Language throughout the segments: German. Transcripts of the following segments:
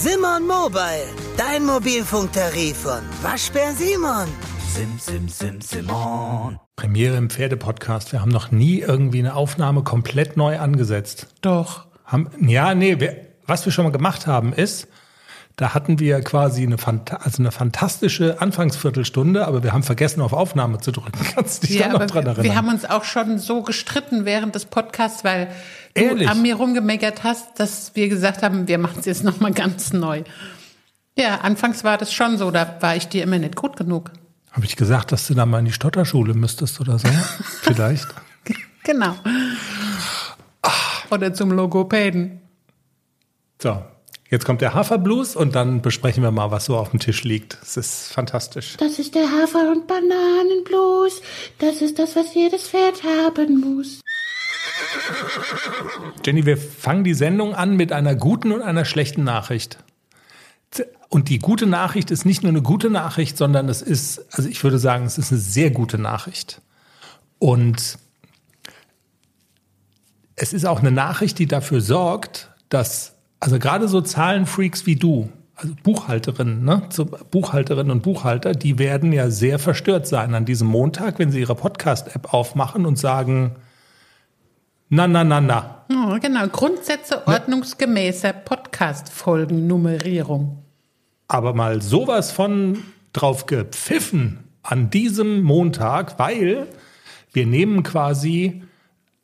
Simon Mobile, dein Mobilfunktarif von Waschbär Simon. Sim, sim, sim, Simon. Premiere im Pferdepodcast. Wir haben noch nie irgendwie eine Aufnahme komplett neu angesetzt. Doch. Haben, ja, nee, wir, was wir schon mal gemacht haben ist, da hatten wir quasi eine, also eine fantastische Anfangsviertelstunde, aber wir haben vergessen, auf Aufnahme zu drücken. Kannst du dich Ja, da noch dran erinnern? wir haben uns auch schon so gestritten während des Podcasts, weil Ehrlich? du an mir rumgemeckert hast, dass wir gesagt haben, wir machen es jetzt nochmal ganz neu. Ja, anfangs war das schon so, da war ich dir immer nicht gut genug. Habe ich gesagt, dass du da mal in die Stotterschule müsstest oder so? Vielleicht. Genau. Oder zum Logopäden. So, jetzt kommt der Haferblues und dann besprechen wir mal, was so auf dem Tisch liegt. Es ist fantastisch. Das ist der Hafer- und Bananenblues. Das ist das, was jedes Pferd haben muss. Jenny, wir fangen die Sendung an mit einer guten und einer schlechten Nachricht. Und die gute Nachricht ist nicht nur eine gute Nachricht, sondern es ist, also ich würde sagen, es ist eine sehr gute Nachricht. Und es ist auch eine Nachricht, die dafür sorgt, dass, also gerade so Zahlenfreaks wie du, also Buchhalterinnen, ne, so Buchhalterinnen und Buchhalter, die werden ja sehr verstört sein an diesem Montag, wenn sie ihre Podcast-App aufmachen und sagen, na, na, na, na. Oh, genau, Grundsätze ordnungsgemäßer Podcast-Folgennummerierung. aber mal sowas von drauf gepfiffen an diesem Montag, weil wir nehmen quasi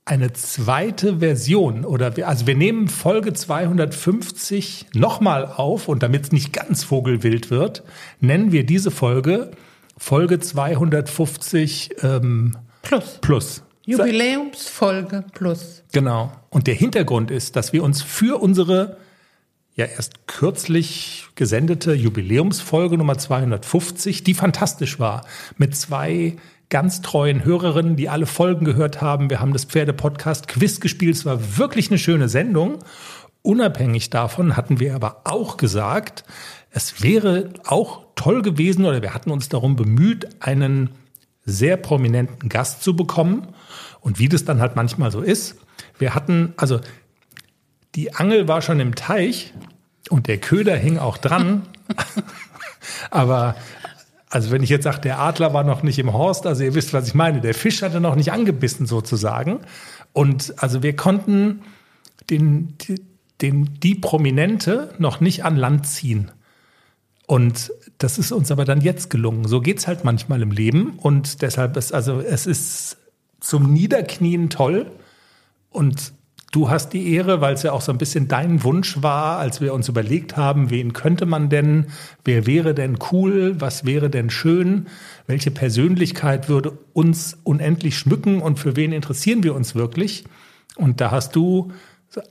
eine zweite Version oder wir, also wir nehmen Folge 250 nochmal auf und damit es nicht ganz vogelwild wird, nennen wir diese Folge Folge 250 ähm, Plus. plus. Jubiläumsfolge plus. Genau. Und der Hintergrund ist, dass wir uns für unsere ja erst kürzlich gesendete Jubiläumsfolge Nummer 250, die fantastisch war, mit zwei ganz treuen Hörerinnen, die alle Folgen gehört haben. Wir haben das Pferde-Podcast Quiz gespielt. Es war wirklich eine schöne Sendung. Unabhängig davon hatten wir aber auch gesagt, es wäre auch toll gewesen oder wir hatten uns darum bemüht, einen sehr prominenten Gast zu bekommen. Und wie das dann halt manchmal so ist, wir hatten, also die Angel war schon im Teich und der Köder hing auch dran. Aber also wenn ich jetzt sage, der Adler war noch nicht im Horst, also ihr wisst, was ich meine, der Fisch hatte noch nicht angebissen sozusagen. Und also wir konnten den, den, die Prominente noch nicht an Land ziehen. Und das ist uns aber dann jetzt gelungen. So geht's halt manchmal im Leben. Und deshalb ist, also es ist zum Niederknien toll. Und du hast die Ehre, weil es ja auch so ein bisschen dein Wunsch war, als wir uns überlegt haben, wen könnte man denn, wer wäre denn cool, was wäre denn schön, welche Persönlichkeit würde uns unendlich schmücken und für wen interessieren wir uns wirklich. Und da hast du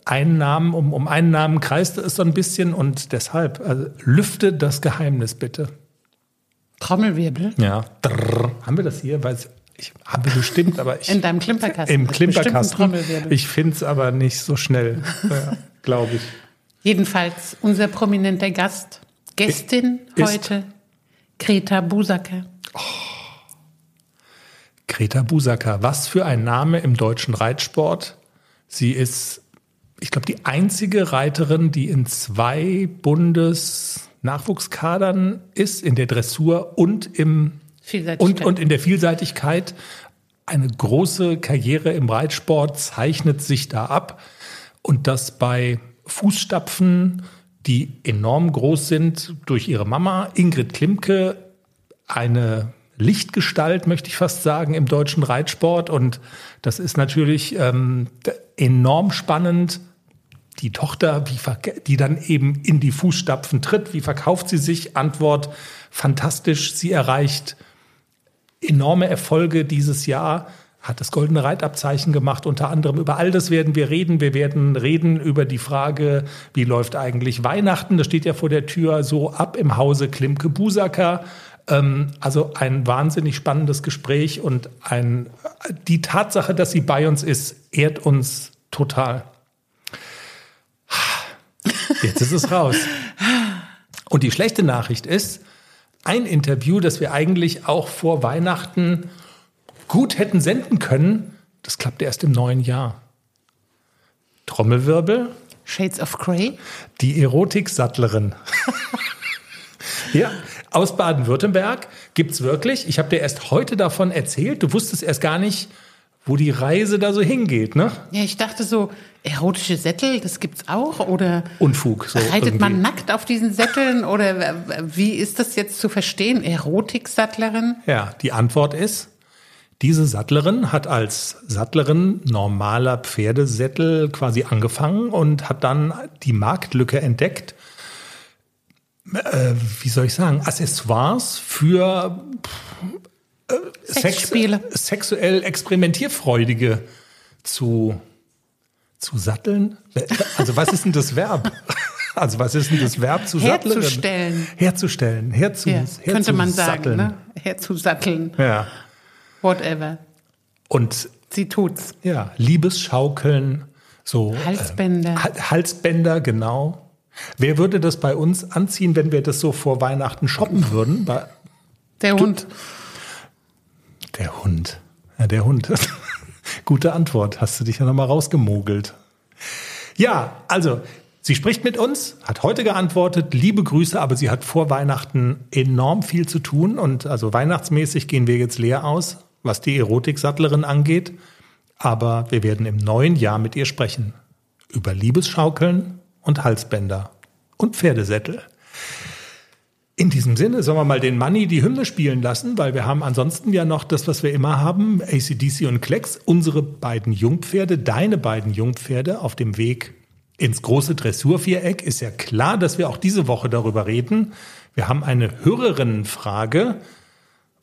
einen Namen, um, um einen Namen kreiste es so ein bisschen und deshalb also, lüfte das Geheimnis bitte. Trommelwirbel. Ja. Drrr. Haben wir das hier? Weil ich habe bestimmt, aber ich In deinem Klimperkasten. im Klimperkasten. Ich finde es aber nicht so schnell, ja, glaube ich. Jedenfalls unser prominenter Gast, Gästin Ist- heute, Greta Busacker. Greta Busacker, was für ein Name im deutschen Reitsport. Sie ist, ich glaube, die einzige Reiterin, die in zwei Bundes-Nachwuchskadern ist, in der Dressur und im. Und, und in der Vielseitigkeit. Eine große Karriere im Reitsport zeichnet sich da ab. Und das bei Fußstapfen, die enorm groß sind durch ihre Mama, Ingrid Klimke, eine Lichtgestalt, möchte ich fast sagen, im deutschen Reitsport. Und das ist natürlich ähm, enorm spannend. Die Tochter, die dann eben in die Fußstapfen tritt, wie verkauft sie sich? Antwort, fantastisch. Sie erreicht enorme Erfolge dieses Jahr, hat das Goldene Reitabzeichen gemacht. Unter anderem über all das werden wir reden. Wir werden reden über die Frage, wie läuft eigentlich Weihnachten? Das steht ja vor der Tür so ab im Hause Klimke Busacker. Ähm, also ein wahnsinnig spannendes Gespräch und ein, die Tatsache, dass sie bei uns ist, ehrt uns total. Jetzt ist es raus. Und die schlechte Nachricht ist, ein Interview, das wir eigentlich auch vor Weihnachten gut hätten senden können, das klappt erst im neuen Jahr. Trommelwirbel. Shades of Grey? Die Erotiksattlerin. ja, aus Baden-Württemberg gibt's wirklich. Ich habe dir erst heute davon erzählt. Du wusstest erst gar nicht, wo die Reise da so hingeht, ne? Ja, ich dachte so, erotische Sättel, das gibt's auch oder Unfug. So reitet irgendwie. man nackt auf diesen Sätteln oder wie ist das jetzt zu verstehen? Erotiksattlerin? Ja, die Antwort ist, diese Sattlerin hat als Sattlerin normaler Pferdesättel quasi angefangen und hat dann die Marktlücke entdeckt. Äh, wie soll ich sagen? Accessoires für äh, Sex, Sexspiele. sexuell experimentierfreudige zu, zu satteln. Also was ist denn das Verb? Also was ist denn das Verb zu Sattlerin? Herzustellen. Herzustellen, herzu, Ja, könnte man sagen, ne? Herzusatteln, Ja. whatever. Und Sie tut's. ja, Liebesschaukeln, so Halsbänder. Äh, Ha- Halsbänder, genau. Wer würde das bei uns anziehen, wenn wir das so vor Weihnachten shoppen würden? Bei Der Hund. Der Hund. Ja, der Hund. Gute Antwort. Hast du dich ja nochmal rausgemogelt. Ja, also, sie spricht mit uns, hat heute geantwortet, liebe Grüße, aber sie hat vor Weihnachten enorm viel zu tun und also weihnachtsmäßig gehen wir jetzt leer aus, was die Erotiksattlerin angeht. Aber wir werden im neuen Jahr mit ihr sprechen. Über Liebesschaukeln und Halsbänder und Pferdesättel. In diesem Sinne sollen wir mal den Money die Hymne spielen lassen, weil wir haben ansonsten ja noch das, was wir immer haben, ACDC und Klecks, unsere beiden Jungpferde, deine beiden Jungpferde auf dem Weg ins große Dressurviereck. Ist ja klar, dass wir auch diese Woche darüber reden. Wir haben eine Hörerinnenfrage,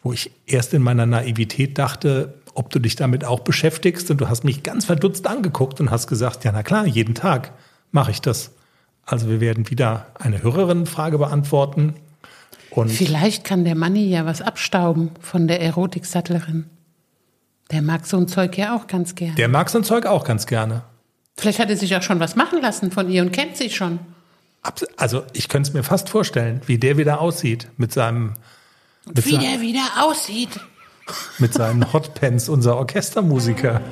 wo ich erst in meiner Naivität dachte, ob du dich damit auch beschäftigst. Und du hast mich ganz verdutzt angeguckt und hast gesagt, ja na klar, jeden Tag mache ich das. Also wir werden wieder eine Hörerinnenfrage beantworten. Und Vielleicht kann der Manni ja was abstauben von der Erotiksattlerin. Der mag so ein Zeug ja auch ganz gern. der mag so ein Zeug auch ganz gerne. Vielleicht hat er sich auch schon was machen lassen von ihr und kennt sie schon. Also ich könnte es mir fast vorstellen, wie der wieder aussieht mit seinem mit, Wie der wieder aussieht. mit seinen Hotpants, unser Orchestermusiker.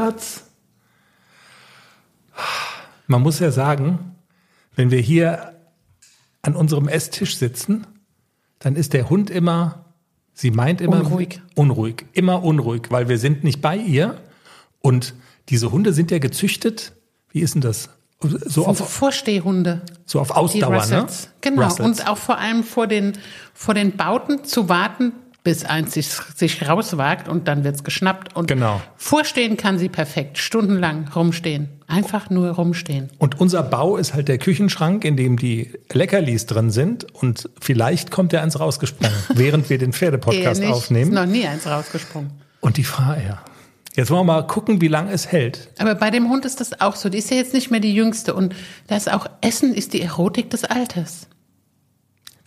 Hundeplatz. Man muss ja sagen, wenn wir hier an unserem Esstisch sitzen, dann ist der Hund immer, sie meint immer Unruhig. unruhig, immer unruhig, weil wir sind nicht bei ihr und diese Hunde sind ja gezüchtet. Wie ist denn das? So Auf Vorstehhunde. so auf Ausdauer, ne? Genau. Russells. Und auch vor allem vor den, vor den Bauten zu warten, bis eins sich, sich rauswagt und dann wird's geschnappt. Und Genau. vorstehen kann sie perfekt. Stundenlang rumstehen. Einfach nur rumstehen. Und unser Bau ist halt der Küchenschrank, in dem die Leckerlis drin sind. Und vielleicht kommt er eins rausgesprungen, während wir den Pferdepodcast nicht. aufnehmen. Ist noch nie eins rausgesprungen. Und die ja. Jetzt wollen wir mal gucken, wie lange es hält. Aber bei dem Hund ist das auch so. Die ist ja jetzt nicht mehr die jüngste. Und das auch Essen ist die Erotik des Alters.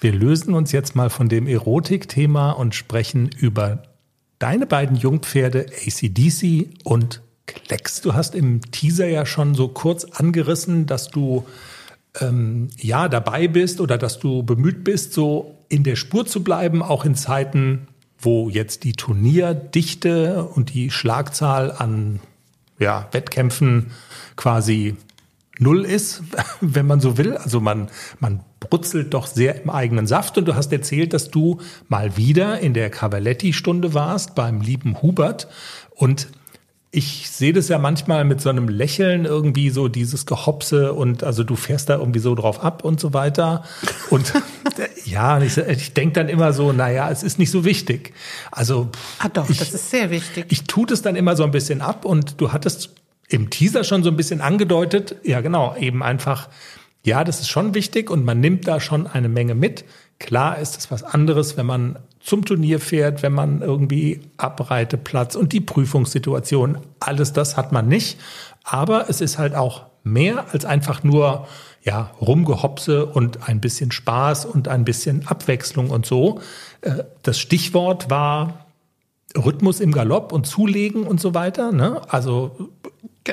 Wir lösen uns jetzt mal von dem Erotik-Thema und sprechen über deine beiden Jungpferde ACDC und Klecks. Du hast im Teaser ja schon so kurz angerissen, dass du ähm, ja dabei bist oder dass du bemüht bist, so in der Spur zu bleiben, auch in Zeiten, wo jetzt die Turnierdichte und die Schlagzahl an ja, Wettkämpfen quasi null ist, wenn man so will. Also man, man brutzelt doch sehr im eigenen Saft. Und du hast erzählt, dass du mal wieder in der Cavaletti-Stunde warst beim lieben Hubert. Und ich sehe das ja manchmal mit so einem Lächeln irgendwie so dieses Gehopse und also du fährst da irgendwie so drauf ab und so weiter. Und ja, ich, ich denke dann immer so, naja, es ist nicht so wichtig. Also Ah doch, ich, das ist sehr wichtig. ich tue das dann immer so ein bisschen ab und du hattest im Teaser schon so ein bisschen angedeutet, ja genau, eben einfach, ja, das ist schon wichtig und man nimmt da schon eine Menge mit. Klar ist es was anderes, wenn man zum Turnier fährt, wenn man irgendwie Abreiteplatz und die Prüfungssituation, alles das hat man nicht. Aber es ist halt auch mehr als einfach nur, ja, Rumgehopse und ein bisschen Spaß und ein bisschen Abwechslung und so. Äh, Das Stichwort war Rhythmus im Galopp und Zulegen und so weiter. Ne? Also,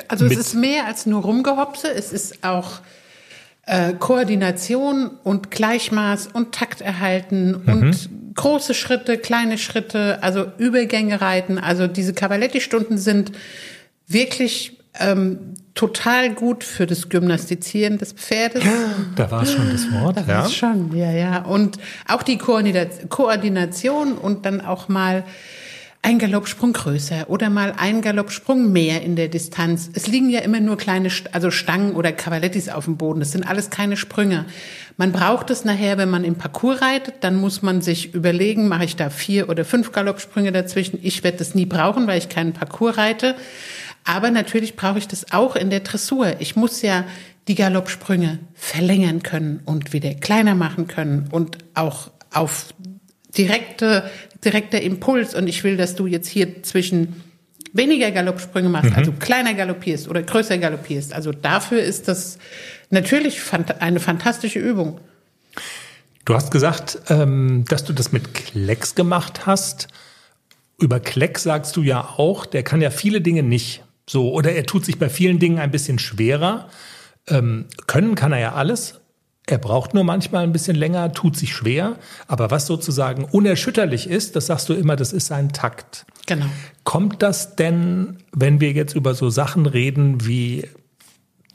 Also es ist mehr als nur Rumgehopse, es ist auch äh, Koordination und Gleichmaß und Takt erhalten und große Schritte, kleine Schritte, also Übergänge reiten. Also diese Cavaletti-Stunden sind wirklich ähm, total gut für das Gymnastizieren des Pferdes. da war es schon das Wort. Da ja. war's schon, ja, ja. Und auch die Koordinat- Koordination und dann auch mal ein Galoppsprung größer oder mal ein Galoppsprung mehr in der Distanz. Es liegen ja immer nur kleine, also Stangen oder Cavalettis auf dem Boden. Das sind alles keine Sprünge. Man braucht es nachher, wenn man im Parcours reitet, dann muss man sich überlegen, mache ich da vier oder fünf Galoppsprünge dazwischen. Ich werde das nie brauchen, weil ich keinen Parcours reite. Aber natürlich brauche ich das auch in der Dressur. Ich muss ja die Galoppsprünge verlängern können und wieder kleiner machen können und auch auf direkte, direkter Impuls. Und ich will, dass du jetzt hier zwischen weniger Galoppsprünge machst, also kleiner galoppierst oder größer galoppierst. Also dafür ist das natürlich eine fantastische Übung. Du hast gesagt, ähm, dass du das mit Klecks gemacht hast. Über Klecks sagst du ja auch, der kann ja viele Dinge nicht. So, oder er tut sich bei vielen Dingen ein bisschen schwerer. Ähm, können kann er ja alles. Er braucht nur manchmal ein bisschen länger, tut sich schwer. Aber was sozusagen unerschütterlich ist, das sagst du immer, das ist sein Takt. Genau. Kommt das denn, wenn wir jetzt über so Sachen reden wie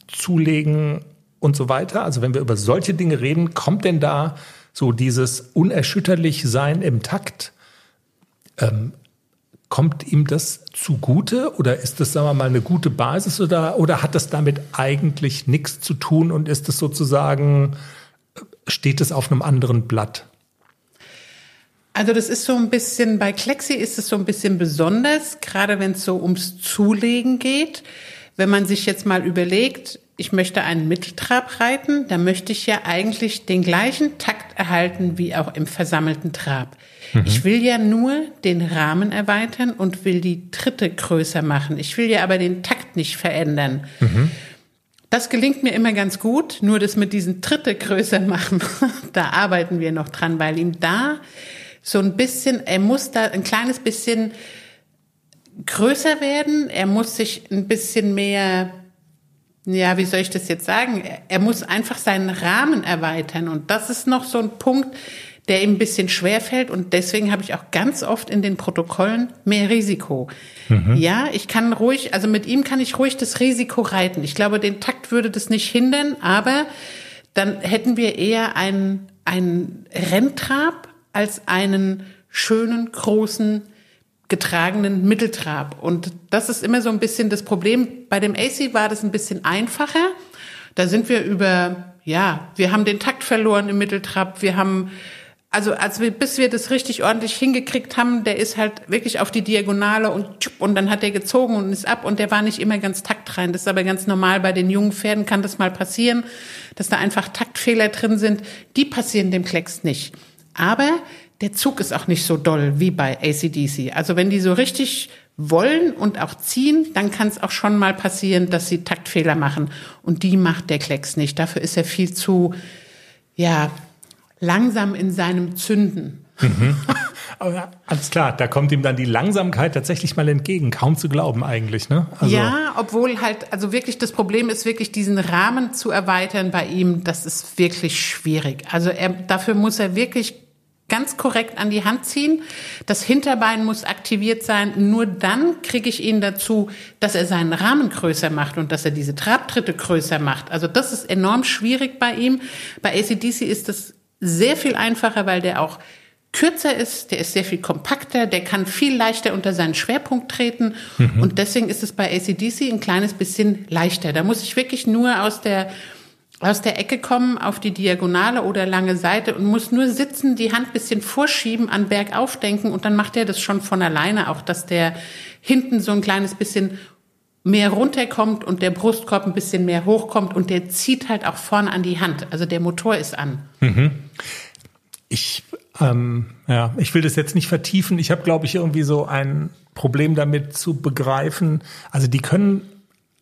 Zulegen und so weiter, also wenn wir über solche Dinge reden, kommt denn da so dieses unerschütterlich Sein im Takt? Ähm, kommt ihm das zugute oder ist das, sagen wir mal, eine gute Basis oder, oder hat das damit eigentlich nichts zu tun und ist es sozusagen, steht es auf einem anderen Blatt? Also das ist so ein bisschen, bei Klexi ist es so ein bisschen besonders, gerade wenn es so ums Zulegen geht. Wenn man sich jetzt mal überlegt, ich möchte einen Mitteltrab reiten, dann möchte ich ja eigentlich den gleichen Takt erhalten wie auch im versammelten Trab. Ich will ja nur den Rahmen erweitern und will die Tritte größer machen. Ich will ja aber den Takt nicht verändern. Das gelingt mir immer ganz gut, nur das mit diesen Tritte größer machen, da arbeiten wir noch dran, weil ihm da so ein bisschen, er muss da ein kleines bisschen größer werden, er muss sich ein bisschen mehr, ja, wie soll ich das jetzt sagen, er, muss einfach seinen Rahmen erweitern. Und das ist noch so ein Punkt, der ihm ein bisschen schwer fällt. Und deswegen habe ich auch ganz oft in den Protokollen mehr Risiko. Ja, ich kann ruhig, also mit ihm kann ich ruhig das Risiko reiten. Ich glaube, den Takt würde das nicht hindern, aber dann hätten wir eher einen, einen Renntrab als einen schönen, großen, getragenen Mitteltrab. Und das ist immer so ein bisschen das Problem. Bei dem AC war das ein bisschen einfacher. Da sind wir über, ja, wir haben den Takt verloren im Mitteltrab. Wir haben, also als wir, bis wir das richtig ordentlich hingekriegt haben, der ist halt wirklich auf die Diagonale und tschupp, und dann hat der gezogen und ist ab und der war nicht immer ganz taktrein. Das ist aber ganz normal. Bei den jungen Pferden kann das mal passieren, dass da einfach Taktfehler drin sind. Die passieren dem Klecks nicht. Aber der Zug ist auch nicht so doll wie bei ACDC. Also wenn die so richtig wollen und auch ziehen, dann kann es auch schon mal passieren, dass sie Taktfehler machen. Und die macht der Klecks nicht. Dafür ist er viel zu, ja, langsam in seinem Zünden. Ja, alles klar, da kommt ihm dann die Langsamkeit tatsächlich mal entgegen. Kaum zu glauben eigentlich, ne? Also, Ja, obwohl halt, also wirklich das Problem ist wirklich diesen Rahmen zu erweitern bei ihm, das ist wirklich schwierig. Also er, dafür muss er wirklich ganz korrekt an die Hand ziehen. Das Hinterbein muss aktiviert sein. Nur dann kriege ich ihn dazu, dass er seinen Rahmen größer macht und dass er diese Trabtritte größer macht. Also das ist enorm schwierig bei ihm. Bei ACDC ist das sehr viel einfacher, weil der auch kürzer ist, der ist sehr viel kompakter, der kann viel leichter unter seinen Schwerpunkt treten und deswegen ist es bei ACDC ein kleines bisschen leichter. Da muss ich wirklich nur aus der aus der Ecke kommen auf die Diagonale oder lange Seite und muss nur sitzen, die Hand bisschen vorschieben, an Bergauf denken und dann macht er das schon von alleine, auch dass der hinten so ein kleines bisschen mehr runterkommt und der Brustkorb ein bisschen mehr hochkommt und der zieht halt auch vorne an die Hand. Also der Motor ist an. Ich, ähm, ja, ich will das jetzt nicht vertiefen. Ich habe, glaube ich, irgendwie so ein Problem damit zu begreifen. Also die können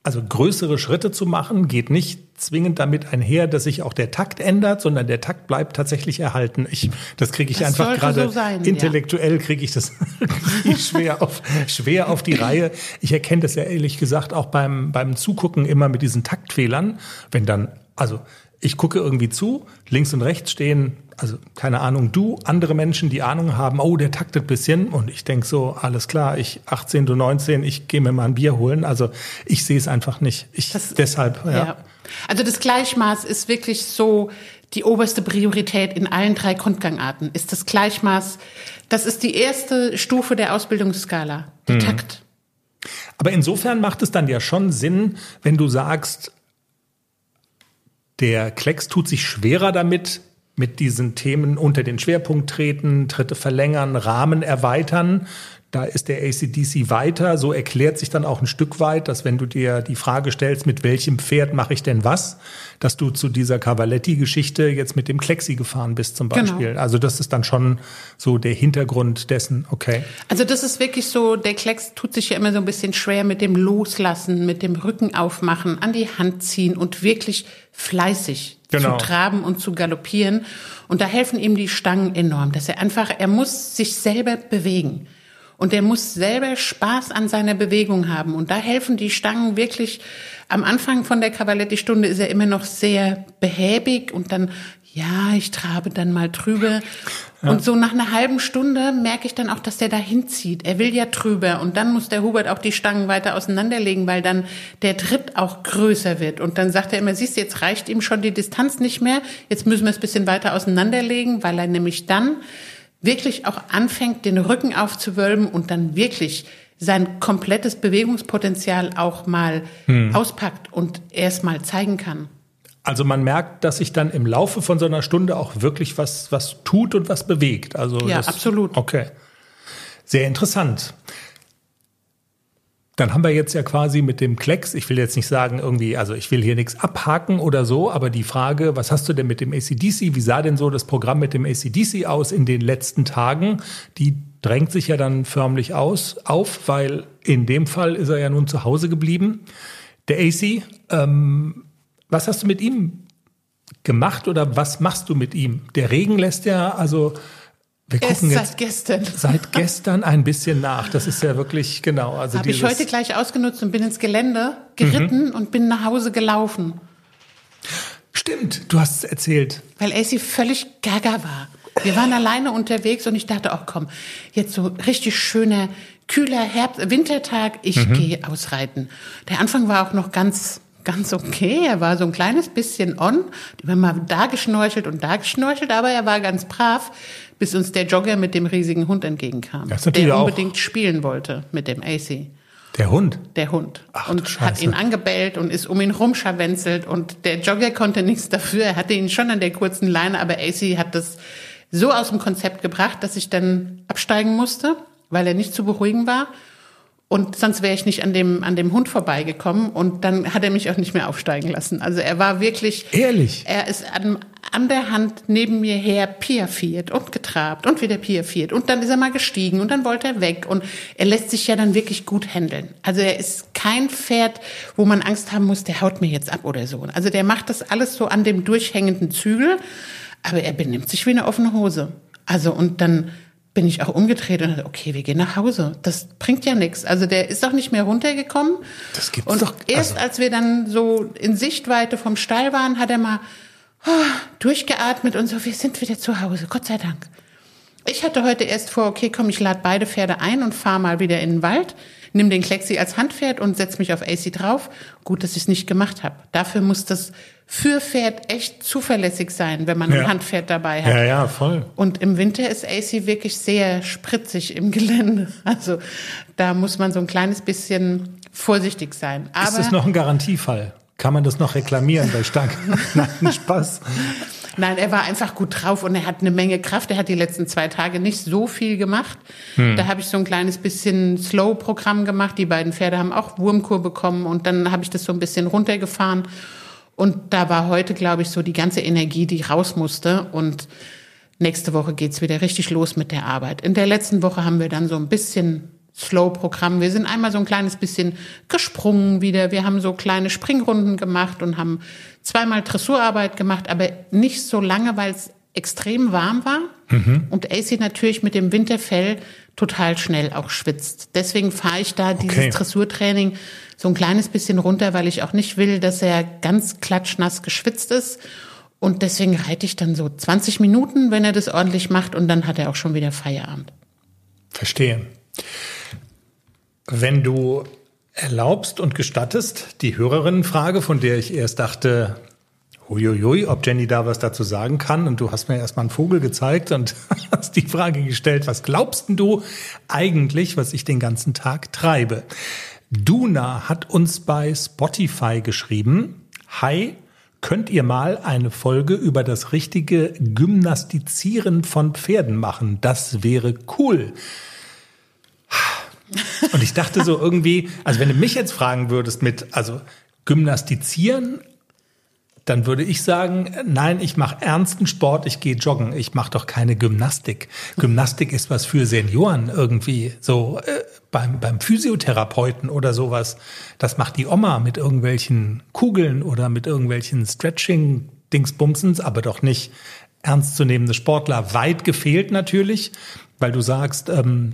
also größere Schritte zu machen, geht nicht zwingend damit einher, dass sich auch der Takt ändert, sondern der Takt bleibt tatsächlich erhalten. Ich, das kriege ich Das einfach gerade so intellektuell kriege ich das schwer auf schwer auf die Reihe. Ich erkenne das ja ehrlich gesagt auch beim beim Zugucken immer mit diesen Taktfehlern, wenn dann also ich gucke irgendwie zu, links und rechts stehen, also keine Ahnung, du, andere Menschen, die Ahnung haben, oh, der taktet bisschen und ich denk so, alles klar, ich 18, du 19, ich gehe mir mal ein Bier holen. Also ich sehe es einfach nicht. Ich Das- deshalb, ja. Ja. Also das Gleichmaß ist wirklich so die oberste Priorität in allen drei Grundgangarten. Ist das Gleichmaß, das ist die erste Stufe der Ausbildungsskala, Mhm. der Takt. Aber insofern macht es dann ja schon Sinn, wenn du sagst, der Klecks tut sich schwerer damit, mit diesen Themen unter den Schwerpunkt treten, Tritte verlängern, Rahmen erweitern. Da ist der ACDC weiter. So erklärt sich dann auch ein Stück weit, dass wenn du dir die Frage stellst, mit welchem Pferd mache ich denn was, dass du zu dieser Cavaletti-Geschichte jetzt mit dem Klexi gefahren bist zum Genau. Beispiel. Also das ist dann schon so der Hintergrund dessen, okay. Also das ist wirklich so, der Klecks tut sich ja immer so ein bisschen schwer mit dem Loslassen, mit dem Rücken aufmachen, an die Hand ziehen und wirklich fleißig Genau. zu traben und zu galoppieren. Und da helfen ihm die Stangen enorm, dass er einfach, er muss sich selber bewegen. Und er muss selber Spaß an seiner Bewegung haben. Und da helfen die Stangen wirklich. Am Anfang von der Cavaletti-Stunde ist er immer noch sehr behäbig und dann, ja, ich trabe dann mal drüber. Und so nach einer halben Stunde merke ich dann auch, dass der da hinzieht. Er will ja drüber. Und dann muss der Hubert auch die Stangen weiter auseinanderlegen, weil dann der Tritt auch größer wird. Und dann sagt er immer, siehst du, jetzt reicht ihm schon die Distanz nicht mehr. Jetzt müssen wir es ein bisschen weiter auseinanderlegen, weil er nämlich dann wirklich auch anfängt, den Rücken aufzuwölben und dann wirklich sein komplettes Bewegungspotenzial auch mal auspackt und erst mal zeigen kann. Also man merkt, dass sich dann im Laufe von so einer Stunde auch wirklich was, was tut und was bewegt. Also Ja, das, absolut. Okay. Sehr interessant. Dann haben wir jetzt ja quasi mit dem Klecks, ich will jetzt nicht sagen irgendwie, also ich will hier nichts abhaken oder so, aber die Frage, was hast du denn mit dem ACDC? Wie sah denn so das Programm mit dem ACDC aus in den letzten Tagen? Die drängt sich ja dann förmlich aus, auf, weil in dem Fall ist er ja nun zu Hause geblieben. Der AC, ähm, was hast du mit ihm gemacht oder was machst du mit ihm? Der Regen lässt ja, also wir Erst gucken seit jetzt gestern. seit gestern ein bisschen nach. Das ist ja wirklich genau. Also Habe ich heute gleich ausgenutzt und bin ins Gelände geritten Mhm. und bin nach Hause gelaufen, Stimmt, du hast es erzählt. weil AC völlig gaga war. Wir waren alleine unterwegs und ich dachte, ach komm, jetzt so richtig schöner, kühler Herbst, Wintertag, ich Mhm. gehe ausreiten. Der Anfang war auch noch ganz, ganz okay. Er war so ein kleines bisschen on. Wir haben mal da geschnorchelt und da geschnorchelt, aber er war ganz brav, bis uns der Jogger mit dem riesigen Hund entgegenkam, Das der auch- unbedingt spielen wollte mit dem AC. Der Hund. der Hund. Ach, und Scheiße. hat ihn angebellt und ist um ihn rumscharwenzelt und der Jogger konnte nichts dafür. Er hatte ihn schon an der kurzen Leine, aber AC hat das so aus dem Konzept gebracht, dass ich dann absteigen musste, weil er nicht zu beruhigen war. Und sonst wäre ich nicht an dem, an dem Hund vorbeigekommen und dann hat er mich auch nicht mehr aufsteigen lassen. Also er war wirklich. Ehrlich? Er ist an, an der Hand neben mir her piafiert und getrabt und wieder piafiert. Und dann ist er mal gestiegen und dann wollte er weg. Und er lässt sich ja dann wirklich gut handeln. Also er ist kein Pferd, wo man Angst haben muss, der haut mir jetzt ab oder so. Also der macht das alles so an dem durchhängenden Zügel. Aber er benimmt sich wie eine offene Hose. Also und dann bin ich auch umgedreht und dachte, okay, wir gehen nach Hause. Das bringt ja nichts. Also der ist doch nicht mehr runtergekommen. Das gibt's und doch- Erst also- als wir dann so in Sichtweite vom Stall waren, hat er mal ah, durchgeatmet und so, wir sind wieder zu Hause, Gott sei Dank. Ich hatte heute erst vor, okay, komm, ich lade beide Pferde ein und fahre mal wieder in den Wald, nimm den Klexi als Handpferd und setz mich auf AC drauf. Gut, dass ich es nicht gemacht habe. Dafür muss das Führpferd echt zuverlässig sein, wenn man Ja. ein Handpferd dabei hat. Ja, ja, voll. Und im Winter ist AC wirklich sehr spritzig im Gelände. Also da muss man so ein kleines bisschen vorsichtig sein. Aber ist das noch ein Garantiefall? Kann man das noch reklamieren bei Stark? Nein, Spaß. Nein, er war einfach gut drauf und er hat eine Menge Kraft. Er hat die letzten zwei Tage nicht so viel gemacht. Hm. Da habe ich so ein kleines bisschen Slow-Programm gemacht. Die beiden Pferde haben auch Wurmkur bekommen und dann habe ich das so ein bisschen runtergefahren. Und da war heute, glaube ich, so die ganze Energie, die raus musste. Und nächste Woche geht's wieder richtig los mit der Arbeit. In der letzten Woche haben wir dann so ein bisschen Slow-Programm. Wir sind einmal so ein kleines bisschen gesprungen wieder. Wir haben so kleine Springrunden gemacht und haben zweimal Dressurarbeit gemacht, aber nicht so lange, weil es extrem warm war und AC natürlich mit dem Winterfell total schnell auch schwitzt. Deswegen fahre ich da dieses Okay. Dressurtraining so ein kleines bisschen runter, weil ich auch nicht will, dass er ganz klatschnass geschwitzt ist. Und deswegen reite ich dann so 20 Minuten, wenn er das ordentlich macht und dann hat er auch schon wieder Feierabend. Verstehe. Wenn du erlaubst und gestattest, die Hörerinnenfrage, von der ich erst dachte, huiuiui, ob Jenny da was dazu sagen kann. Und du hast mir erstmal einen Vogel gezeigt und hast die Frage gestellt, was glaubst denn du eigentlich, was ich den ganzen Tag treibe? Duna hat uns bei Spotify geschrieben, Hi, könnt ihr mal eine Folge über das richtige Gymnastizieren von Pferden machen? Das wäre cool. Und ich dachte so irgendwie, also wenn du mich jetzt fragen würdest mit, also Gymnastizieren, dann würde ich sagen, nein, ich mache ernsten Sport, ich gehe joggen, ich mache doch keine Gymnastik. Gymnastik ist was für Senioren irgendwie, so äh, beim, beim Physiotherapeuten oder sowas. Das macht die Oma mit irgendwelchen Kugeln oder mit irgendwelchen Stretching-Dingsbumsens, aber doch nicht ernstzunehmende Sportler. Weit gefehlt natürlich, weil du sagst, ähm,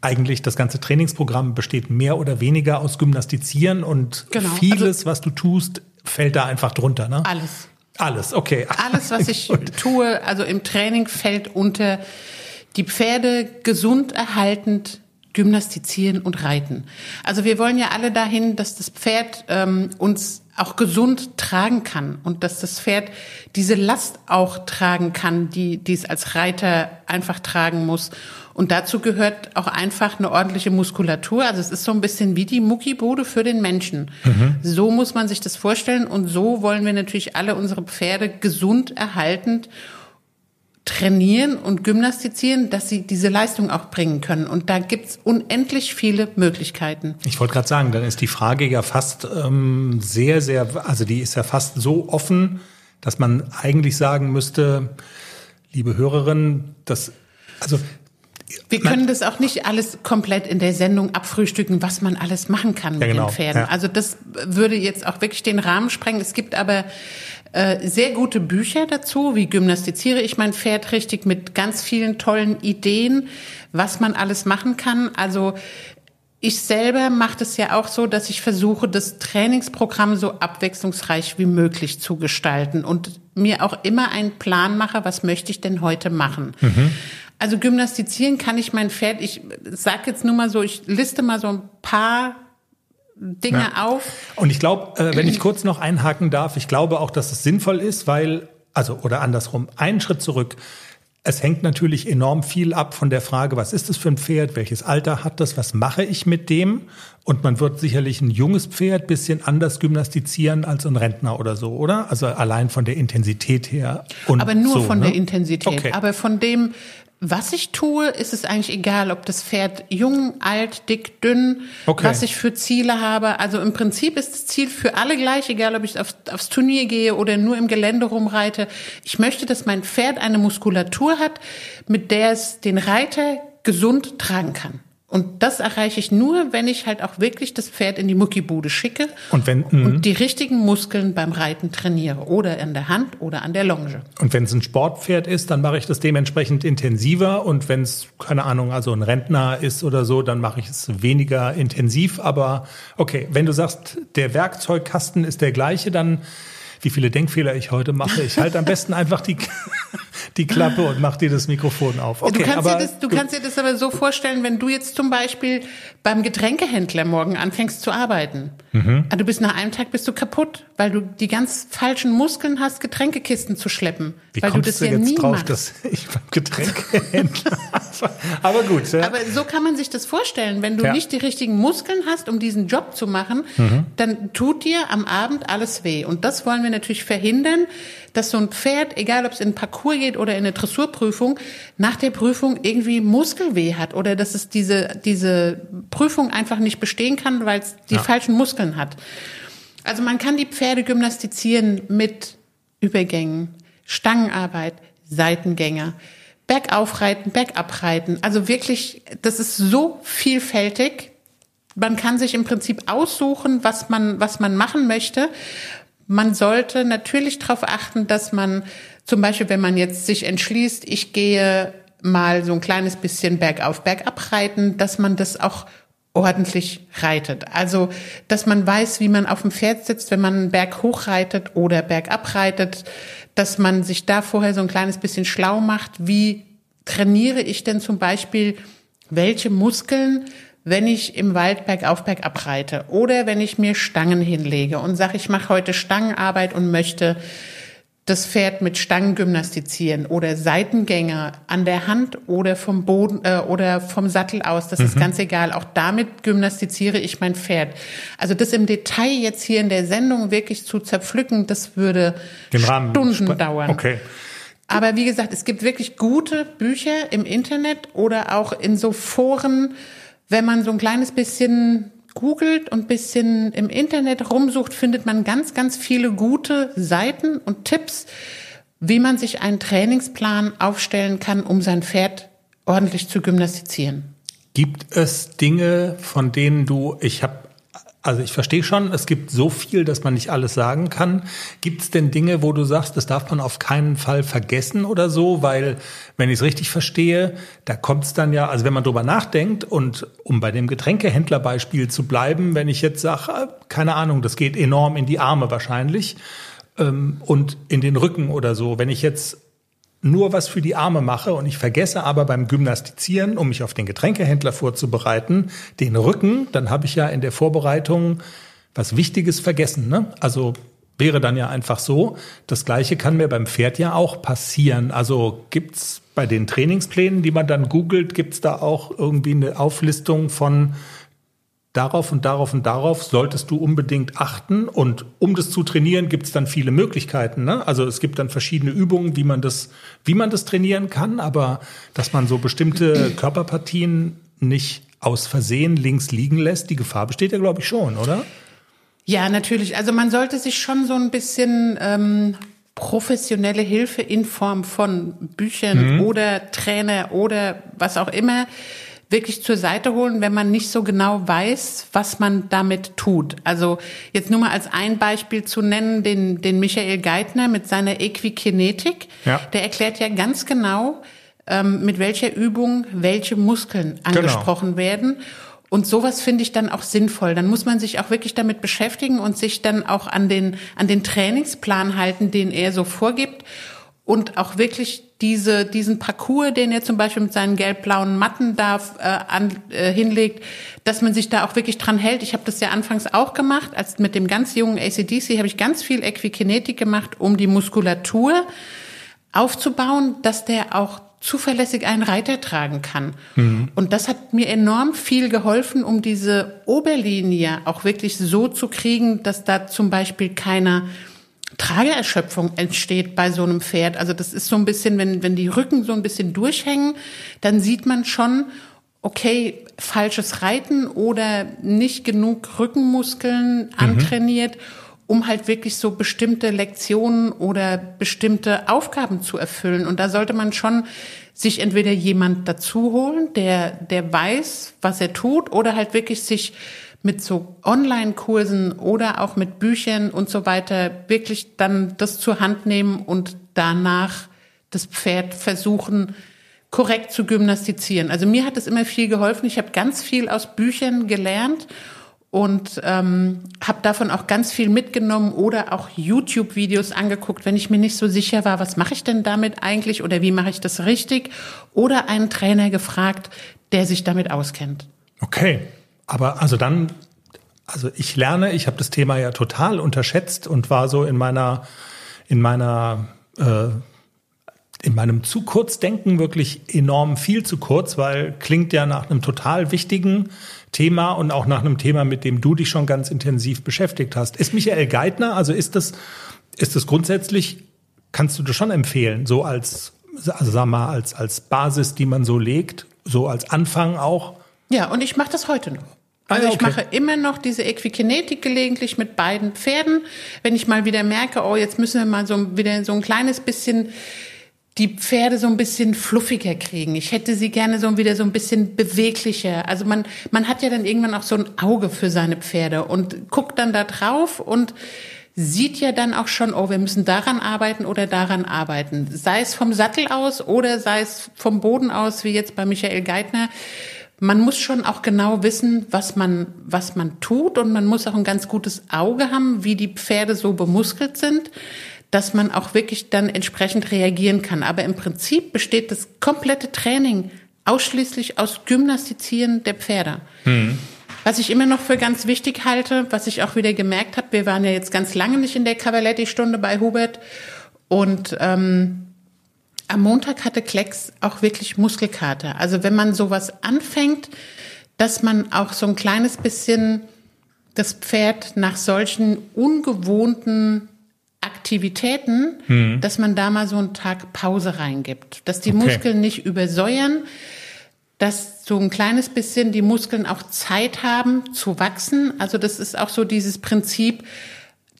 eigentlich das ganze Trainingsprogramm besteht mehr oder weniger aus Gymnastizieren und Genau, vieles, was du tust, fällt da einfach drunter, ne? Alles. Alles, okay. Alles, was ich tue, also im Training fällt unter die Pferde gesund erhaltend gymnastizieren und reiten. Also wir wollen ja alle dahin, dass das Pferd ähm, uns auch gesund tragen kann und dass das Pferd diese Last auch tragen kann, die, die es als Reiter einfach tragen muss. Und dazu gehört auch einfach eine ordentliche Muskulatur. Also es ist so ein bisschen wie die Muckibude für den Menschen. So muss man sich das vorstellen und so wollen wir natürlich alle unsere Pferde gesund erhaltend trainieren und gymnastizieren, dass sie diese Leistung auch bringen können. Und da gibt's unendlich viele Möglichkeiten. Ich wollte gerade sagen, dann ist die Frage ja fast ähm, sehr, sehr, also die ist ja fast so offen, dass man eigentlich sagen müsste, liebe Hörerin, das, also Wir können das auch nicht alles komplett in der Sendung abfrühstücken, was man alles machen kann mit genau, den Pferden. ja. Also das würde jetzt auch wirklich den Rahmen sprengen. Es gibt aber äh, sehr gute Bücher dazu, wie gymnastiziere ich mein Pferd richtig mit ganz vielen tollen Ideen, was man alles machen kann. Also ich selber mache das ja auch so, dass ich versuche, das Trainingsprogramm so abwechslungsreich wie möglich zu gestalten und mir auch immer einen Plan mache, was möchte ich denn heute machen. Also gymnastizieren kann ich mein Pferd, ich sag jetzt nur mal so, ich liste mal so ein paar Dinge Ja. auf. Und ich glaube, äh, wenn ich kurz noch einhaken darf, ich glaube auch, dass es sinnvoll ist, weil, also, oder andersrum, einen Schritt zurück. Es hängt natürlich enorm viel ab von der Frage, was ist es für ein Pferd, welches Alter hat das, was mache ich mit dem? Und man wird sicherlich ein junges Pferd bisschen anders gymnastizieren als ein Rentner oder so, oder? Also allein von der Intensität her. Und Aber nur so, von ne? der Intensität. Okay. Aber von dem, was ich tue, ist es eigentlich egal, ob das Pferd jung, alt, dick, dünn, Okay. was ich für Ziele habe. Also im Prinzip ist das Ziel für alle gleich, egal ob ich auf, aufs Turnier gehe oder nur im Gelände rumreite. Ich möchte, dass mein Pferd eine Muskulatur hat, mit der es den Reiter gesund tragen kann. Und das erreiche ich nur, wenn ich halt auch wirklich das Pferd in die Muckibude schicke Und wenn, mhm. und die richtigen Muskeln beim Reiten trainiere. Oder in der Hand oder an der Longe. Und wenn es ein Sportpferd ist, dann mache ich das dementsprechend intensiver. Und wenn es, keine Ahnung, also ein Rentner ist oder so, dann mache ich es weniger intensiv. Aber okay, wenn du sagst, der Werkzeugkasten ist der gleiche, dann wie viele Denkfehler ich heute mache. Ich halte am besten einfach die, die Klappe und mache dir das Mikrofon auf. Okay, du kannst, aber dir das, du kannst dir das aber so vorstellen, wenn du jetzt zum Beispiel beim Getränkehändler morgen anfängst zu arbeiten. Mhm. Ah, Du bist nach einem Tag bist du kaputt, weil du die ganz falschen Muskeln hast, Getränkekisten zu schleppen. wie weil kommst du das du ja jetzt nie drauf, machst. dass ich beim Getränkehändler... aber gut. Ja. Aber so kann man sich das vorstellen. Wenn du Ja. nicht die richtigen Muskeln hast, um diesen Job zu machen, Mhm. dann tut dir am Abend alles weh. Und das wollen wir natürlich verhindern, dass so ein Pferd, egal ob es in Parcours geht oder in eine Dressurprüfung, nach der Prüfung irgendwie Muskelweh hat oder dass es diese, diese Prüfung einfach nicht bestehen kann, weil es die Ja. falschen Muskeln hat. Also man kann die Pferde gymnastizieren mit Übergängen, Stangenarbeit, Seitengänger. Bergauf reiten, bergab reiten. Also wirklich, das ist so vielfältig. Man kann sich im Prinzip aussuchen, was man, was man machen möchte. Man sollte natürlich darauf achten, dass man zum Beispiel, wenn man jetzt sich entschließt, ich gehe mal so ein kleines bisschen bergauf, bergab reiten, dass man das auch ordentlich reitet. Also, dass man weiß, wie man auf dem Pferd sitzt, wenn man einen Berg hochreitet oder bergab reitet, dass man sich da vorher so ein kleines bisschen schlau macht, wie trainiere ich denn zum Beispiel welche Muskeln, wenn ich im Wald bergauf, bergab reite oder wenn ich mir Stangen hinlege und sage, ich mache heute Stangenarbeit und möchte das Pferd mit Stangen gymnastizieren oder Seitengänge an der Hand oder vom Boden äh, oder vom Sattel aus, das mhm. ist ganz egal. Auch damit gymnastiziere ich mein Pferd. Also das im Detail jetzt hier in der Sendung wirklich zu zerpflücken, das würde Stunden dauern. Okay. Aber wie gesagt, es gibt wirklich gute Bücher im Internet oder auch in so Foren, wenn man so ein kleines bisschen googelt und bisschen im Internet rumsucht, findet man ganz, ganz viele gute Seiten und Tipps, wie man sich einen Trainingsplan aufstellen kann, um sein Pferd ordentlich zu gymnastizieren. Gibt es Dinge, von denen du, ich habe also ich verstehe schon, es gibt so viel, dass man nicht alles sagen kann. Gibt es denn Dinge, wo du sagst, das darf man auf keinen Fall vergessen oder so? Weil, wenn ich es richtig verstehe, da kommt es dann ja, also wenn man drüber nachdenkt und um bei dem Getränkehändlerbeispiel zu bleiben, wenn ich jetzt sage, äh, keine Ahnung, das geht enorm in die Arme wahrscheinlich ähm, und in den Rücken oder so. Wenn ich jetzt nur was für die Arme mache und ich vergesse aber beim Gymnastizieren, um mich auf den Getränkehändler vorzubereiten, den Rücken, dann habe ich ja in der Vorbereitung was Wichtiges vergessen. Ne? Also wäre dann ja einfach so. Das gleiche kann mir beim Pferd ja auch passieren. Also gibt's bei den Trainingsplänen, die man dann googelt, gibt's da auch irgendwie eine Auflistung von darauf und darauf und darauf solltest du unbedingt achten. Und um das zu trainieren, gibt es dann viele Möglichkeiten. Ne? Also es gibt dann verschiedene Übungen, wie man das, wie man das trainieren kann, aber dass man so bestimmte Körperpartien nicht aus Versehen links liegen lässt, die Gefahr besteht ja, glaube ich, schon, oder? Ja, natürlich. Also man sollte sich schon so ein bisschen ähm, professionelle Hilfe in Form von Büchern mhm. oder Trainer oder was auch immer wirklich zur Seite holen, wenn man nicht so genau weiß, was man damit tut. Also jetzt nur mal als ein Beispiel zu nennen, den, den Michael Geithner mit seiner Equikinetik. Ja. Der erklärt ja ganz genau, ähm, mit welcher Übung welche Muskeln genau. angesprochen genau. werden. Und sowas finde ich dann auch sinnvoll. Dann muss man sich auch wirklich damit beschäftigen und sich dann auch an den, an den Trainingsplan halten, den er so vorgibt und auch wirklich diese, diesen Parcours, den er zum Beispiel mit seinen gelb-blauen Matten da äh, an, äh, hinlegt, dass man sich da auch wirklich dran hält. Ich habe das ja anfangs auch gemacht, als mit dem ganz jungen ACDC habe ich ganz viel Equikinetik gemacht, um die Muskulatur aufzubauen, dass der auch zuverlässig einen Reiter tragen kann. Mhm. Und das hat mir enorm viel geholfen, um diese Oberlinie auch wirklich so zu kriegen, dass da zum Beispiel keiner Trageerschöpfung entsteht bei so einem Pferd. Also das ist so ein bisschen, wenn, wenn die Rücken so ein bisschen durchhängen, dann sieht man schon, okay, falsches Reiten oder nicht genug Rückenmuskeln mhm. antrainiert, um halt wirklich so bestimmte Lektionen oder bestimmte Aufgaben zu erfüllen. Und da sollte man schon sich entweder jemand dazu holen, der, der weiß, was er tut, oder halt wirklich sich mit so Online-Kursen oder auch mit Büchern und so weiter wirklich dann das zur Hand nehmen und danach das Pferd versuchen, korrekt zu gymnastizieren. Also mir hat es immer viel geholfen. Ich habe ganz viel aus Büchern gelernt und ähm, habe davon auch ganz viel mitgenommen oder auch YouTube-Videos angeguckt, wenn ich mir nicht so sicher war, was mache ich denn damit eigentlich oder wie mache ich das richtig oder einen Trainer gefragt, der sich damit auskennt. Okay, aber also dann, also ich lerne, ich habe das Thema ja total unterschätzt und war so in meiner, in meiner, äh, in meinem zu kurz Denken wirklich enorm viel zu kurz, weil klingt ja nach einem total wichtigen Thema und auch nach einem Thema, mit dem du dich schon ganz intensiv beschäftigt hast. Ist Michael Geithner, also ist das, ist das grundsätzlich, kannst du das schon empfehlen, so als, also sag mal, als, als Basis, die man so legt, so als Anfang auch? Ja, und ich mache das heute noch. Also ah, okay. ich mache immer noch diese Equikinetik gelegentlich mit beiden Pferden. Wenn ich mal wieder merke, oh, jetzt müssen wir mal so wieder so ein kleines bisschen die Pferde so ein bisschen fluffiger kriegen. Ich hätte sie gerne so wieder so ein bisschen beweglicher. Also man, man hat ja dann irgendwann auch so ein Auge für seine Pferde und guckt dann da drauf und sieht ja dann auch schon, oh, wir müssen daran arbeiten oder daran arbeiten. Sei es vom Sattel aus oder sei es vom Boden aus, wie jetzt bei Michael Geithner. Man muss schon auch genau wissen, was man, was man tut und man muss auch ein ganz gutes Auge haben, wie die Pferde so bemuskelt sind, dass man auch wirklich dann entsprechend reagieren kann. Aber im Prinzip besteht das komplette Training ausschließlich aus Gymnastizieren der Pferde. Hm. Was ich immer noch für ganz wichtig halte, was ich auch wieder gemerkt habe, wir waren ja jetzt ganz lange nicht in der Cavaletti-Stunde bei Hubert und ähm, am Montag hatte Klecks auch wirklich Muskelkater. Also wenn man sowas anfängt, dass man auch so ein kleines bisschen das Pferd nach solchen ungewohnten Aktivitäten, hm. dass man da mal so einen Tag Pause reingibt, dass die okay. Muskeln nicht übersäuern, dass so ein kleines bisschen die Muskeln auch Zeit haben zu wachsen. Also das ist auch so dieses Prinzip,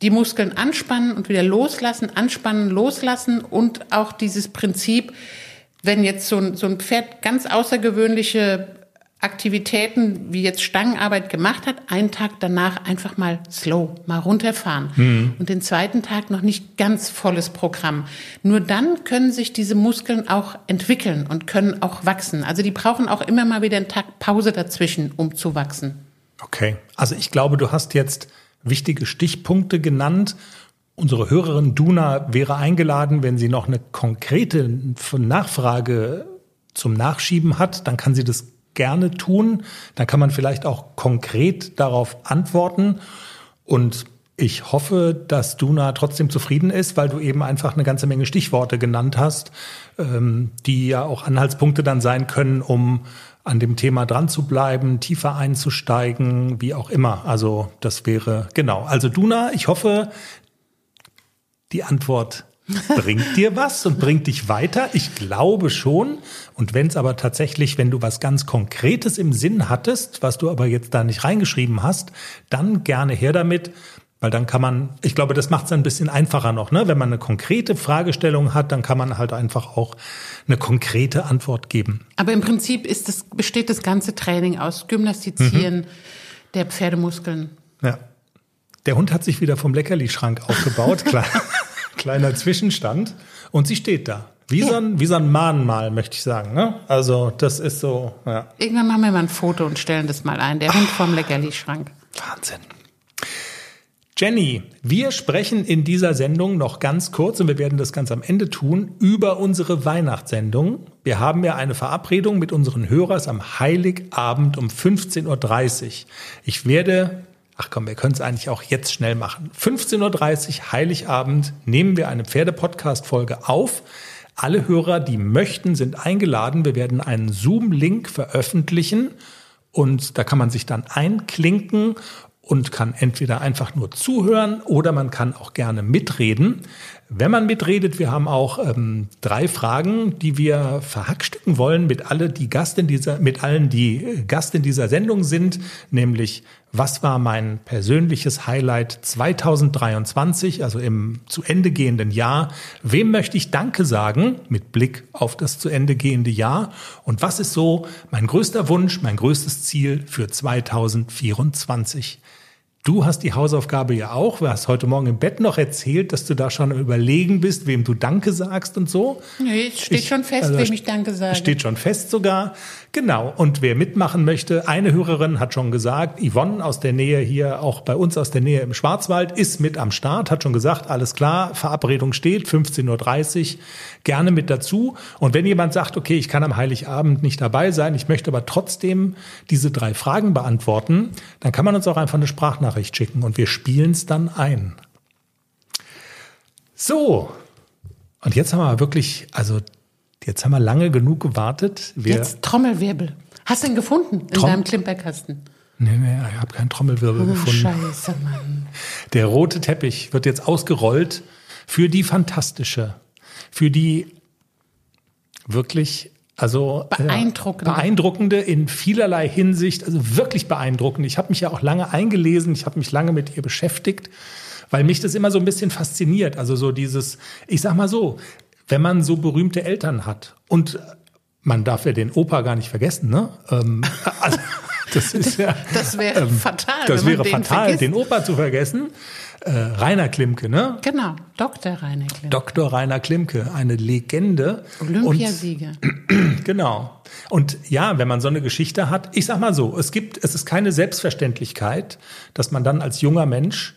die Muskeln anspannen und wieder loslassen, anspannen, loslassen und auch dieses Prinzip, wenn jetzt so ein, so ein Pferd ganz außergewöhnliche Aktivitäten wie jetzt Stangenarbeit gemacht hat, einen Tag danach einfach mal slow, mal runterfahren mhm. und den zweiten Tag noch nicht ganz volles Programm. Nur dann können sich diese Muskeln auch entwickeln und können auch wachsen. Also die brauchen auch immer mal wieder einen Tag Pause dazwischen, um zu wachsen. Okay, also ich glaube, du hast jetzt wichtige Stichpunkte genannt. Unsere Hörerin Duna wäre eingeladen, wenn sie noch eine konkrete Nachfrage zum Nachschieben hat, dann kann sie das gerne tun. Dann kann man vielleicht auch konkret darauf antworten. Und ich hoffe, dass Duna trotzdem zufrieden ist, weil du eben einfach eine ganze Menge Stichworte genannt hast, ähm, die ja auch Anhaltspunkte dann sein können, um an dem Thema dran zu bleiben, tiefer einzusteigen, wie auch immer. Also das wäre genau. Also Duna, ich hoffe, die Antwort bringt dir was und bringt dich weiter? Ich glaube schon. Und wenn es aber tatsächlich, wenn du was ganz Konkretes im Sinn hattest, was du aber jetzt da nicht reingeschrieben hast, dann gerne her damit. Weil dann kann man, ich glaube, das macht es ein bisschen einfacher noch, ne? Wenn man eine konkrete Fragestellung hat, dann kann man halt einfach auch eine konkrete Antwort geben. Aber im Prinzip ist das, besteht das ganze Training aus Gymnastizieren mhm. der Pferdemuskeln. Ja. Der Hund hat sich wieder vom Leckerli-Schrank aufgebaut, klar. Kleiner Zwischenstand. Und sie steht da. Wie, ja. so ein, wie so ein Mahnmal, möchte ich sagen. Ne? Also das ist so, ja. Irgendwann machen wir mal ein Foto und stellen das mal ein. Der Hund vom Leckerli-Schrank. Wahnsinn. Jenny, wir sprechen in dieser Sendung noch ganz kurz und wir werden das ganz am Ende tun über unsere Weihnachtssendung. Wir haben ja eine Verabredung mit unseren Hörers am Heiligabend um 15.30 Uhr. Ich werde Ach komm, wir können es eigentlich auch jetzt schnell machen. 15.30 Uhr, Heiligabend, nehmen wir eine Pferde-Podcast-Folge auf. Alle Hörer, die möchten, sind eingeladen. Wir werden einen Zoom-Link veröffentlichen und da kann man sich dann einklinken und kann entweder einfach nur zuhören oder man kann auch gerne mitreden. Wenn man mitredet, wir haben auch ähm, drei Fragen, die wir verhackstücken wollen mit alle, die Gast in dieser, mit allen, die äh, Gast in dieser Sendung sind, nämlich was war mein persönliches Highlight 2023, also im zu Ende gehenden Jahr? Wem möchte ich Danke sagen mit Blick auf das zu Ende gehende Jahr? Und was ist so mein größter Wunsch, mein größtes Ziel für 2024? Du hast die Hausaufgabe ja auch. Du hast heute Morgen im Bett noch erzählt, dass du da schon am Überlegen bist, wem du Danke sagst und so. Nee, es steht ich, schon fest, also, wem ich Danke sage. Steht schon fest sogar. Genau. Und wer mitmachen möchte, eine Hörerin hat schon gesagt, Yvonne aus der Nähe hier, auch bei uns aus der Nähe im Schwarzwald, ist mit am Start, hat schon gesagt, alles klar, Verabredung steht, 15.30 Uhr, gerne mit dazu. Und wenn jemand sagt, okay, ich kann am Heiligabend nicht dabei sein, ich möchte aber trotzdem diese drei Fragen beantworten, dann kann man uns auch einfach eine Sprachnachricht schicken und wir spielen es dann ein. So. Und jetzt haben wir wirklich, also Jetzt haben wir lange genug gewartet. Wir Jetzt Trommelwirbel. Hast du ihn gefunden in Trom deinem Klimperkasten? Nee, nee, ich habe keinen Trommelwirbel oh, gefunden. Scheiße, Mann. Der rote Teppich wird jetzt ausgerollt für die fantastische, für die wirklich, also äh, beeindruckende, beeindruckende in vielerlei Hinsicht, also wirklich beeindruckend. Ich habe mich ja auch lange eingelesen, ich habe mich lange mit ihr beschäftigt, weil mich das immer so ein bisschen fasziniert. Also so dieses, ich sag mal so, wenn man so berühmte Eltern hat und man darf ja den Opa gar nicht vergessen, ne? Ähm, also, das ist ja. Das wäre ähm, fatal. Das wäre den fatal, vergisst. den Opa zu vergessen. Äh, Rainer Klimke, ne? Genau, Dr. Rainer Klimke. Dr. Rainer Klimke, eine Legende. Olympiasieger. genau. Und ja, wenn man so eine Geschichte hat, ich sag mal so, es gibt, es ist keine Selbstverständlichkeit, dass man dann als junger Mensch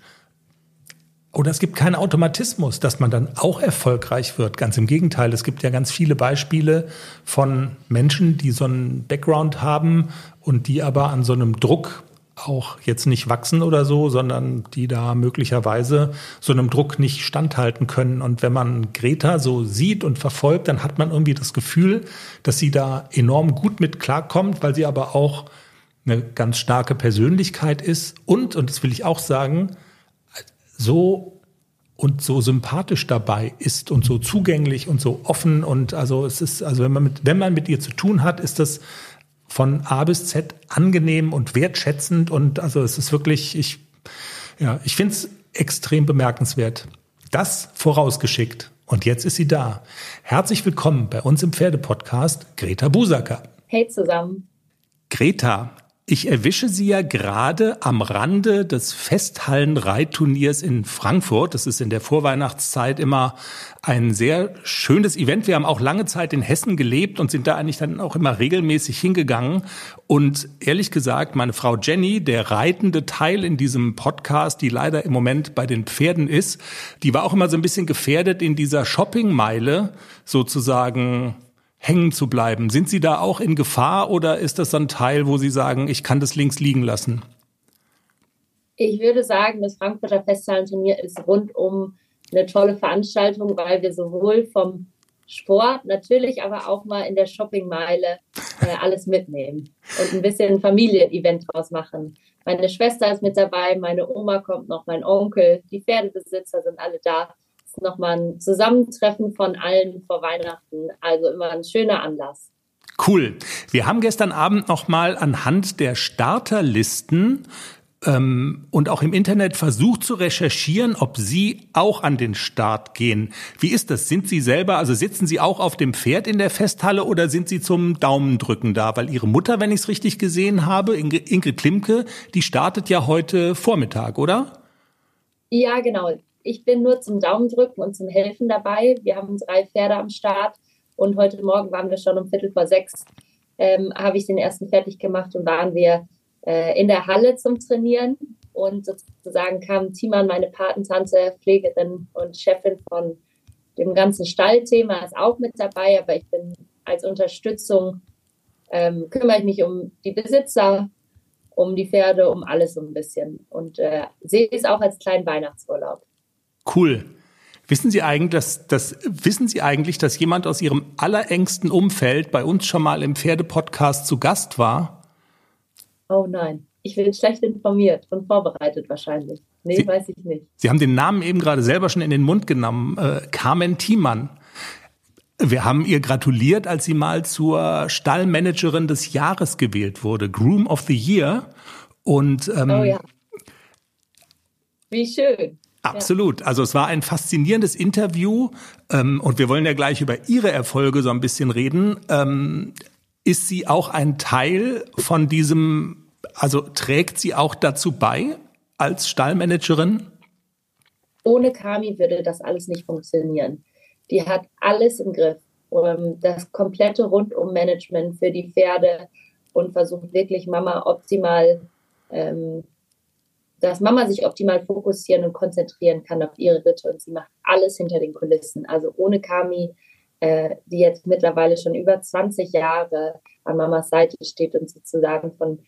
oder es gibt keinen Automatismus, dass man dann auch erfolgreich wird. Ganz im Gegenteil, es gibt ja ganz viele Beispiele von Menschen, die so einen Background haben und die aber an so einem Druck auch jetzt nicht wachsen oder so, sondern die da möglicherweise so einem Druck nicht standhalten können. Und wenn man Greta so sieht und verfolgt, dann hat man irgendwie das Gefühl, dass sie da enorm gut mit klarkommt, weil sie aber auch eine ganz starke Persönlichkeit ist und, und das will ich auch sagen, so und so sympathisch dabei ist und so zugänglich und so offen und also es ist also wenn man mit wenn man mit ihr zu tun hat, ist das von A bis Z angenehm und wertschätzend und also es ist wirklich ich ja, ich finde es extrem bemerkenswert. Das vorausgeschickt und jetzt ist sie da. Herzlich willkommen bei uns im Pferdepodcast Greta Busacker. Hey zusammen. Greta, ich erwische Sie ja gerade am Rande des Festhallen-Reitturniers in Frankfurt. Das ist in der Vorweihnachtszeit immer ein sehr schönes Event. Wir haben auch lange Zeit in Hessen gelebt und sind da eigentlich dann auch immer regelmäßig hingegangen. Und ehrlich gesagt, meine Frau Jenny, der reitende Teil in diesem Podcast, die leider im Moment bei den Pferden ist, die war auch immer so ein bisschen gefährdet in dieser Shoppingmeile sozusagen hängen zu bleiben. Sind Sie da auch in Gefahr oder ist das ein Teil, wo Sie sagen, ich kann das links liegen lassen? Ich würde sagen, das Frankfurter Festhallenturnier ist rundum eine tolle Veranstaltung, weil wir sowohl vom Sport natürlich, aber auch mal in der Shoppingmeile äh, alles mitnehmen und ein bisschen Familienevent draus machen. Meine Schwester ist mit dabei, meine Oma kommt noch, mein Onkel, die Pferdebesitzer sind alle da ist nochmal ein Zusammentreffen von allen vor Weihnachten. Also immer ein schöner Anlass. Cool. Wir haben gestern Abend nochmal anhand der Starterlisten ähm, und auch im Internet versucht zu recherchieren, ob Sie auch an den Start gehen. Wie ist das? Sind Sie selber, also sitzen Sie auch auf dem Pferd in der Festhalle oder sind Sie zum Daumendrücken da? Weil Ihre Mutter, wenn ich es richtig gesehen habe, Inge, Inge Klimke, die startet ja heute Vormittag, oder? Ja, genau. Ich bin nur zum Daumendrücken und zum Helfen dabei. Wir haben drei Pferde am Start und heute Morgen waren wir schon um Viertel vor sechs, ähm, habe ich den ersten fertig gemacht und waren wir äh, in der Halle zum Trainieren. Und sozusagen kam Timan, meine Patentante, Pflegerin und Chefin von dem ganzen Stallthema, ist auch mit dabei, aber ich bin als Unterstützung, ähm, kümmere ich mich um die Besitzer, um die Pferde, um alles so ein bisschen und äh, sehe es auch als kleinen Weihnachtsurlaub. Cool. Wissen Sie eigentlich, dass, dass, wissen Sie eigentlich, dass jemand aus Ihrem allerengsten Umfeld bei uns schon mal im Pferdepodcast zu Gast war? Oh nein, ich bin schlecht informiert und vorbereitet wahrscheinlich. Nee, Sie, weiß ich nicht. Sie haben den Namen eben gerade selber schon in den Mund genommen. Äh, Carmen Thiemann. Wir haben ihr gratuliert, als sie mal zur Stallmanagerin des Jahres gewählt wurde, Groom of the Year. Und ähm, oh ja. Wie schön. Absolut. Also es war ein faszinierendes Interview ähm, und wir wollen ja gleich über Ihre Erfolge so ein bisschen reden. Ähm, ist sie auch ein Teil von diesem, also trägt sie auch dazu bei als Stallmanagerin? Ohne Kami würde das alles nicht funktionieren. Die hat alles im Griff. Ähm, das komplette Rundum-Management für die Pferde und versucht wirklich Mama optimal ähm, dass Mama sich optimal fokussieren und konzentrieren kann auf ihre Ritte und sie macht alles hinter den Kulissen. Also ohne Kami, äh, die jetzt mittlerweile schon über 20 Jahre an Mamas Seite steht und sozusagen von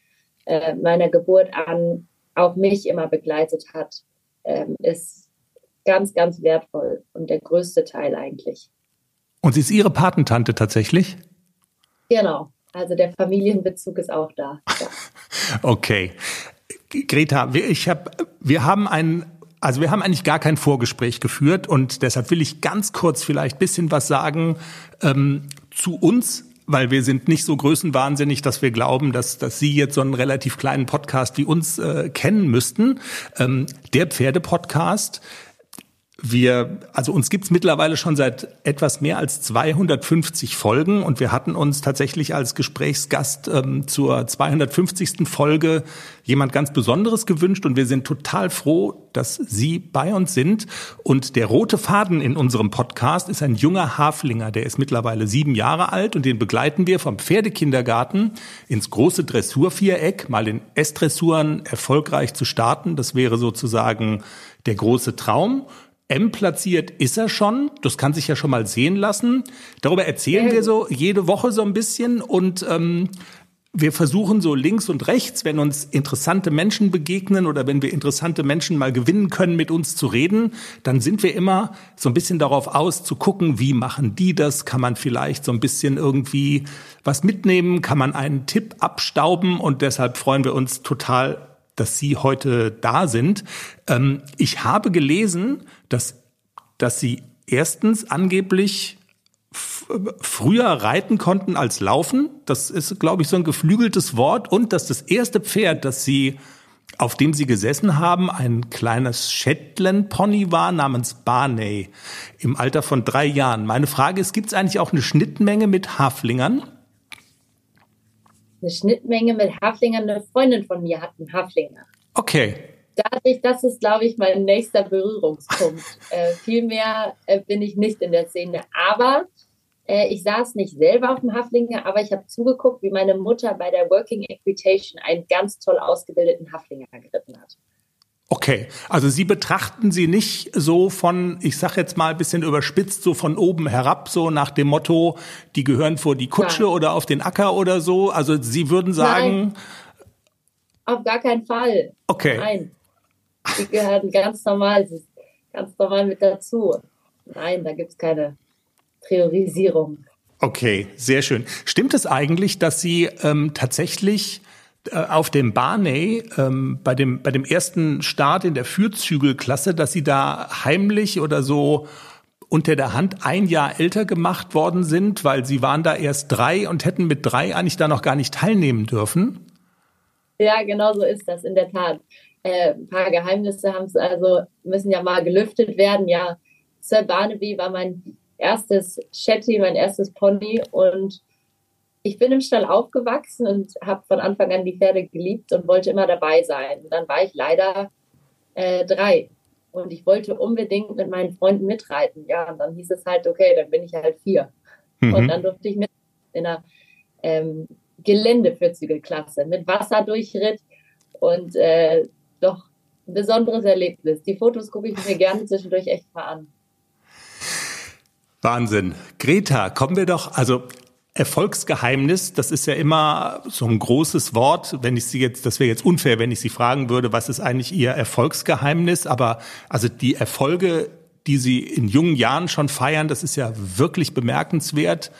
äh, meiner Geburt an auch mich immer begleitet hat, ähm, ist ganz, ganz wertvoll und der größte Teil eigentlich. Und sie ist Ihre Patentante tatsächlich? Genau. Also der Familienbezug ist auch da. Ja. okay. Greta, wir, ich hab, wir haben ein also wir haben eigentlich gar kein Vorgespräch geführt und deshalb will ich ganz kurz vielleicht bisschen was sagen ähm, zu uns, weil wir sind nicht so größenwahnsinnig, dass wir glauben, dass, dass Sie jetzt so einen relativ kleinen Podcast wie uns äh, kennen müssten. Ähm, der Pferdepodcast Wir, also uns gibt's mittlerweile schon seit etwas mehr als 250 Folgen und wir hatten uns tatsächlich als Gesprächsgast ähm, zur 250. Folge jemand ganz Besonderes gewünscht und wir sind total froh, dass Sie bei uns sind. Und der rote Faden in unserem Podcast ist ein junger Haflinger, der ist mittlerweile sieben Jahre alt und den begleiten wir vom Pferdekindergarten ins große Dressurviereck, mal in S-Dressuren erfolgreich zu starten. Das wäre sozusagen der große Traum. M platziert ist er schon. Das kann sich ja schon mal sehen lassen. Darüber erzählen wir so jede Woche so ein bisschen und ähm, wir versuchen so links und rechts, wenn uns interessante Menschen begegnen oder wenn wir interessante Menschen mal gewinnen können, mit uns zu reden, dann sind wir immer so ein bisschen darauf aus zu gucken, wie machen die das? Kann man vielleicht so ein bisschen irgendwie was mitnehmen? Kann man einen Tipp abstauben? Und deshalb freuen wir uns total, dass Sie heute da sind. Ähm, ich habe gelesen, dass, dass Sie erstens angeblich früher reiten konnten als laufen. Das ist, glaube ich, so ein geflügeltes Wort. Und dass das erste Pferd, das Sie, auf dem Sie gesessen haben, ein kleines Shetland Pony war namens Barney im Alter von drei Jahren. Meine Frage ist, gibt es eigentlich auch eine Schnittmenge mit Haflingern? Eine Schnittmenge mit Haflingern. Eine Freundin von mir hat einen Haflinger. Okay. Dadurch, das ist, glaube ich, mein nächster Berührungspunkt. äh, viel mehr äh, bin ich nicht in der Szene. Aber äh, ich saß nicht selber auf dem Haflinger, aber ich habe zugeguckt, wie meine Mutter bei der Working Equitation einen ganz toll ausgebildeten Haflinger geritten hat. Okay, also Sie betrachten sie nicht so von, ich sag jetzt mal ein bisschen überspitzt, so von oben herab, so nach dem Motto, die gehören vor die Kutsche Nein. oder auf den Acker oder so. Also Sie würden sagen. Nein, auf gar keinen Fall. Okay. Nein. Die gehören ganz normal, ganz normal mit dazu. Nein, da gibt's keine Priorisierung. Okay, sehr schön. Stimmt es eigentlich, dass Sie ähm, tatsächlich auf dem Barney ähm, bei dem bei dem ersten Start in der Fürzügelklasse, dass Sie da heimlich oder so unter der Hand ein Jahr älter gemacht worden sind, weil Sie waren da erst drei und hätten mit drei eigentlich da noch gar nicht teilnehmen dürfen? Ja, genau so ist das in der Tat. Äh, ein paar Geheimnisse haben es also müssen ja mal gelüftet werden. Ja, Sir Barnaby war mein erstes Shetty, mein erstes Pony und ich bin im Stall aufgewachsen und habe von Anfang an die Pferde geliebt und wollte immer dabei sein. Und dann war ich leider äh, drei und ich wollte unbedingt mit meinen Freunden mitreiten. Ja, und dann hieß es halt, okay, dann bin ich halt vier. Mhm. Und dann durfte ich mit in einer ähm, Geländevierzügelklasse mit Wasserdurchritt und äh, doch ein besonderes Erlebnis. Die Fotos gucke ich mir gerne zwischendurch echt mal an. Wahnsinn. Greta, kommen wir doch, also Erfolgsgeheimnis, das ist ja immer so ein großes Wort. Wenn ich Sie jetzt, das wäre jetzt unfair, wenn ich Sie fragen würde, was ist eigentlich Ihr Erfolgsgeheimnis? Aber also die Erfolge, die Sie in jungen Jahren schon feiern, das ist ja wirklich bemerkenswert.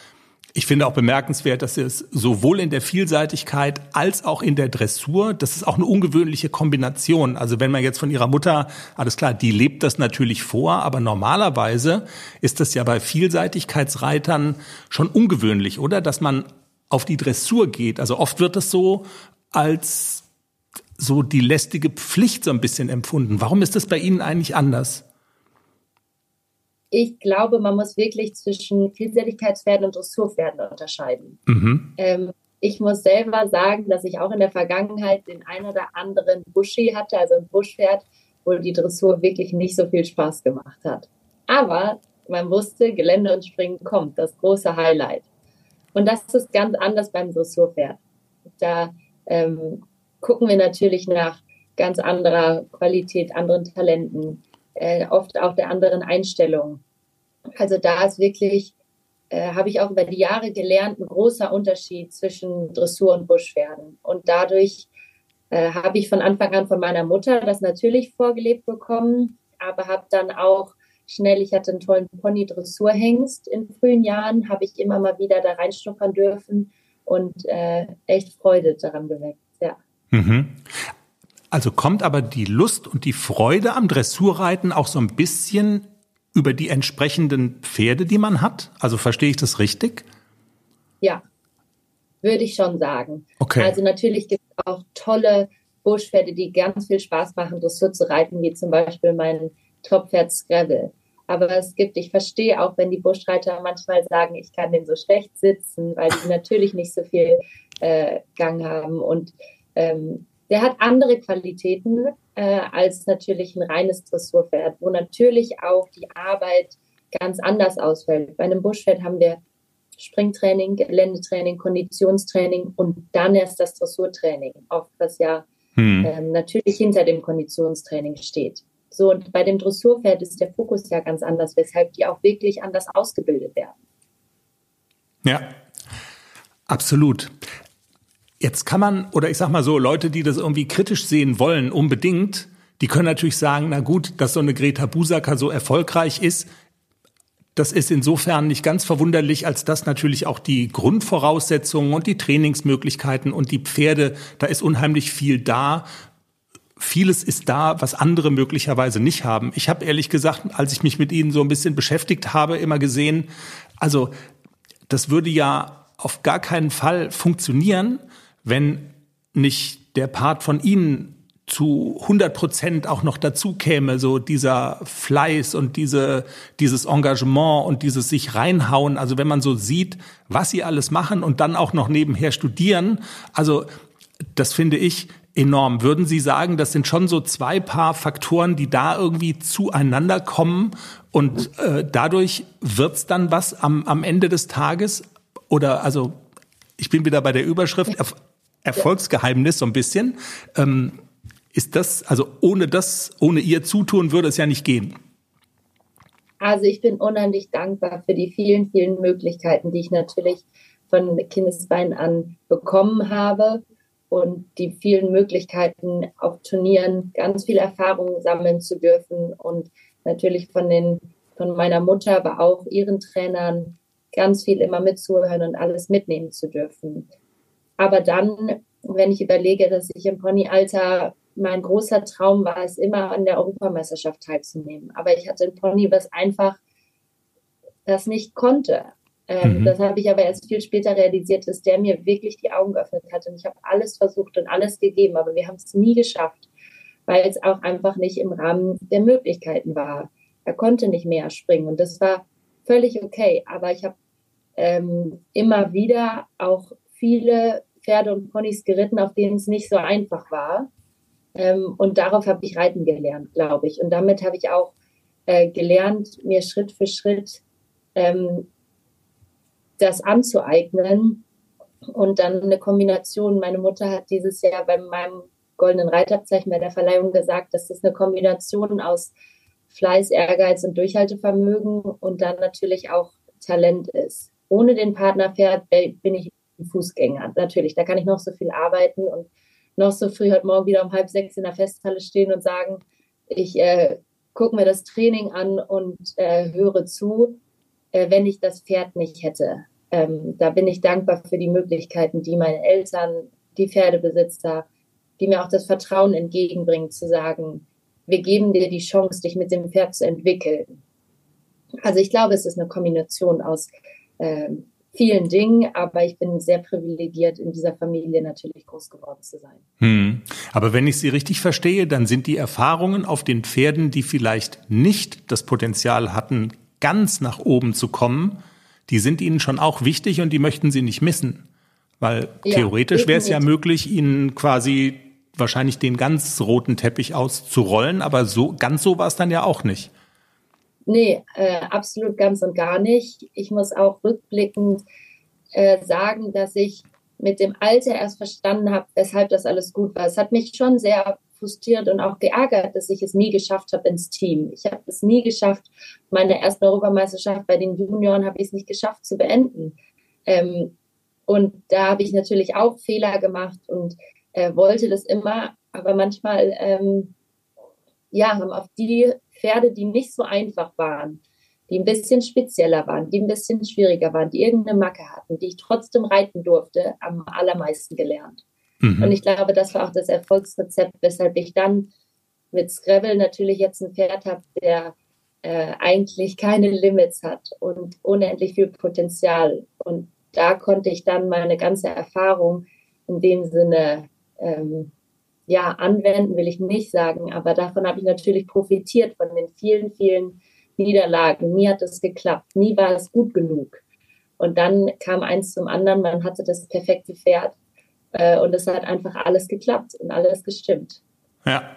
Ich finde auch bemerkenswert, dass es sowohl in der Vielseitigkeit als auch in der Dressur, das ist auch eine ungewöhnliche Kombination. Also wenn man jetzt von ihrer Mutter, alles klar, die lebt das natürlich vor, aber normalerweise ist das ja bei Vielseitigkeitsreitern schon ungewöhnlich, oder? Dass man auf die Dressur geht. Also oft wird das so als so die lästige Pflicht so ein bisschen empfunden. Warum ist das bei Ihnen eigentlich anders? Ich glaube, man muss wirklich zwischen Vielseitigkeitspferden und Dressurpferden unterscheiden. Mhm. Ähm, ich muss selber sagen, dass ich auch in der Vergangenheit den ein oder anderen Buschi hatte, also ein Buschpferd, wo die Dressur wirklich nicht so viel Spaß gemacht hat. Aber man wusste, Gelände und Springen kommt, das große Highlight. Und das ist ganz anders beim Dressurpferd. Da ähm, gucken wir natürlich nach ganz anderer Qualität, anderen Talenten, äh, oft auch der anderen Einstellung. Also da ist wirklich, äh, habe ich auch über die Jahre gelernt, ein großer Unterschied zwischen Dressur und Buschpferden. Und dadurch äh, habe ich von Anfang an von meiner Mutter das natürlich vorgelebt bekommen, aber habe dann auch schnell, ich hatte einen tollen Pony-Dressurhengst in frühen Jahren, habe ich immer mal wieder da reinschnuppern dürfen und äh, echt Freude daran geweckt, ja. Mhm. Also kommt aber die Lust und die Freude am Dressurreiten auch so ein bisschen über die entsprechenden Pferde, die man hat? Also verstehe ich das richtig? Ja, würde ich schon sagen. Okay. Also natürlich gibt es auch tolle Buschpferde, die ganz viel Spaß machen, Dressur zu reiten, wie zum Beispiel mein Top-Pferd Scrabble. Aber es gibt, ich verstehe auch, wenn die Buschreiter manchmal sagen, ich kann den so schlecht sitzen, weil die natürlich nicht so viel äh, Gang haben. Und ähm, der hat andere Qualitäten äh, als natürlich ein reines Dressurpferd, wo natürlich auch die Arbeit ganz anders ausfällt. Bei einem Buschpferd haben wir Springtraining, Geländetraining, Konditionstraining und dann erst das Dressurtraining, oft was ja hm. ähm, natürlich hinter dem Konditionstraining steht. So, und bei dem Dressurpferd ist der Fokus ja ganz anders, weshalb die auch wirklich anders ausgebildet werden. Ja, absolut. Jetzt kann man, oder ich sag mal so, Leute, die das irgendwie kritisch sehen wollen, unbedingt, die können natürlich sagen, na gut, dass so eine Greta Busacker so erfolgreich ist, das ist insofern nicht ganz verwunderlich, als dass natürlich auch die Grundvoraussetzungen und die Trainingsmöglichkeiten und die Pferde, da ist unheimlich viel da. Vieles ist da, was andere möglicherweise nicht haben. Ich habe ehrlich gesagt, als ich mich mit Ihnen so ein bisschen beschäftigt habe, immer gesehen, also das würde ja auf gar keinen Fall funktionieren, wenn nicht der Part von Ihnen zu 100 Prozent auch noch dazu käme, so dieser Fleiß und diese, dieses Engagement und dieses sich reinhauen. Also wenn man so sieht, was sie alles machen und dann auch noch nebenher studieren, also das finde ich enorm. Würden Sie sagen, das sind schon so zwei Paar Faktoren, die da irgendwie zueinander kommen und äh, dadurch wird's dann was am, am Ende des Tages? Oder also ich bin wieder bei der Überschrift Erfolgsgeheimnis so ein bisschen. Ähm, ist das, also ohne das, ohne ihr Zutun würde es ja nicht gehen. Also ich bin unheimlich dankbar für die vielen, vielen Möglichkeiten, die ich natürlich von Kindesbein an bekommen habe und die vielen Möglichkeiten auf Turnieren ganz viel Erfahrung sammeln zu dürfen und natürlich von den von meiner Mutter, aber auch ihren Trainern ganz viel immer mitzuhören und alles mitnehmen zu dürfen. Aber dann, wenn ich überlege, dass ich im Ponyalter mein großer Traum war es immer, an der Europameisterschaft teilzunehmen. Aber ich hatte ein Pony, was einfach das nicht konnte. Ähm, mhm. Das habe ich aber erst viel später realisiert, dass der mir wirklich die Augen geöffnet hat. Und ich habe alles versucht und alles gegeben, aber wir haben es nie geschafft, weil es auch einfach nicht im Rahmen der Möglichkeiten war. Er konnte nicht mehr springen und das war völlig okay. Aber ich habe ähm, immer wieder auch viele Pferde und Ponys geritten, auf denen es nicht so einfach war. Ähm, und darauf habe ich reiten gelernt, glaube ich. Und damit habe ich auch äh, gelernt, mir Schritt für Schritt ähm, das anzueignen. Und dann eine Kombination. Meine Mutter hat dieses Jahr bei meinem goldenen Reitabzeichen bei der Verleihung gesagt, dass das eine Kombination aus Fleiß, Ehrgeiz und Durchhaltevermögen und dann natürlich auch Talent ist. Ohne den Partnerpferd bin ich Fußgänger. Natürlich, da kann ich noch so viel arbeiten und noch so früh heute Morgen wieder um halb sechs in der Festhalle stehen und sagen, ich äh, gucke mir das Training an und äh, höre zu, äh, wenn ich das Pferd nicht hätte. Ähm, da bin ich dankbar für die Möglichkeiten, die meine Eltern, die Pferdebesitzer, die mir auch das Vertrauen entgegenbringen, zu sagen, wir geben dir die Chance, dich mit dem Pferd zu entwickeln. Also ich glaube, es ist eine Kombination aus ähm, vielen Dingen, aber ich bin sehr privilegiert, in dieser Familie natürlich groß geworden zu sein. Hm. Aber wenn ich Sie richtig verstehe, dann sind die Erfahrungen auf den Pferden, die vielleicht nicht das Potenzial hatten, ganz nach oben zu kommen, die sind Ihnen schon auch wichtig und die möchten Sie nicht missen. Weil ja, theoretisch wäre es ja möglich, Ihnen quasi wahrscheinlich den ganz roten Teppich auszurollen, aber so ganz so war es dann ja auch nicht. Nee, äh, absolut ganz und gar nicht. Ich muss auch rückblickend äh, sagen, dass ich mit dem Alter erst verstanden habe, weshalb das alles gut war. Es hat mich schon sehr frustriert und auch geärgert, dass ich es nie geschafft habe ins Team. Ich habe es nie geschafft. Meine erste Europameisterschaft bei den Junioren habe ich es nicht geschafft zu beenden. Ähm, und da habe ich natürlich auch Fehler gemacht und äh, wollte das immer, aber manchmal ähm, ja, haben auf die Pferde, die nicht so einfach waren, die ein bisschen spezieller waren, die ein bisschen schwieriger waren, die irgendeine Macke hatten, die ich trotzdem reiten durfte, am allermeisten gelernt. Mhm. Und ich glaube, das war auch das Erfolgsrezept, weshalb ich dann mit Scrabble natürlich jetzt ein Pferd habe, der äh, eigentlich keine Limits hat und unendlich viel Potenzial. Und da konnte ich dann meine ganze Erfahrung in dem Sinne ähm, ja, anwenden will ich nicht sagen, aber davon habe ich natürlich profitiert von den vielen, vielen Niederlagen. Nie hat es geklappt, nie war es gut genug. Und dann kam eins zum anderen, man hatte das perfekte Pferd äh, und es hat einfach alles geklappt und alles gestimmt. Ja.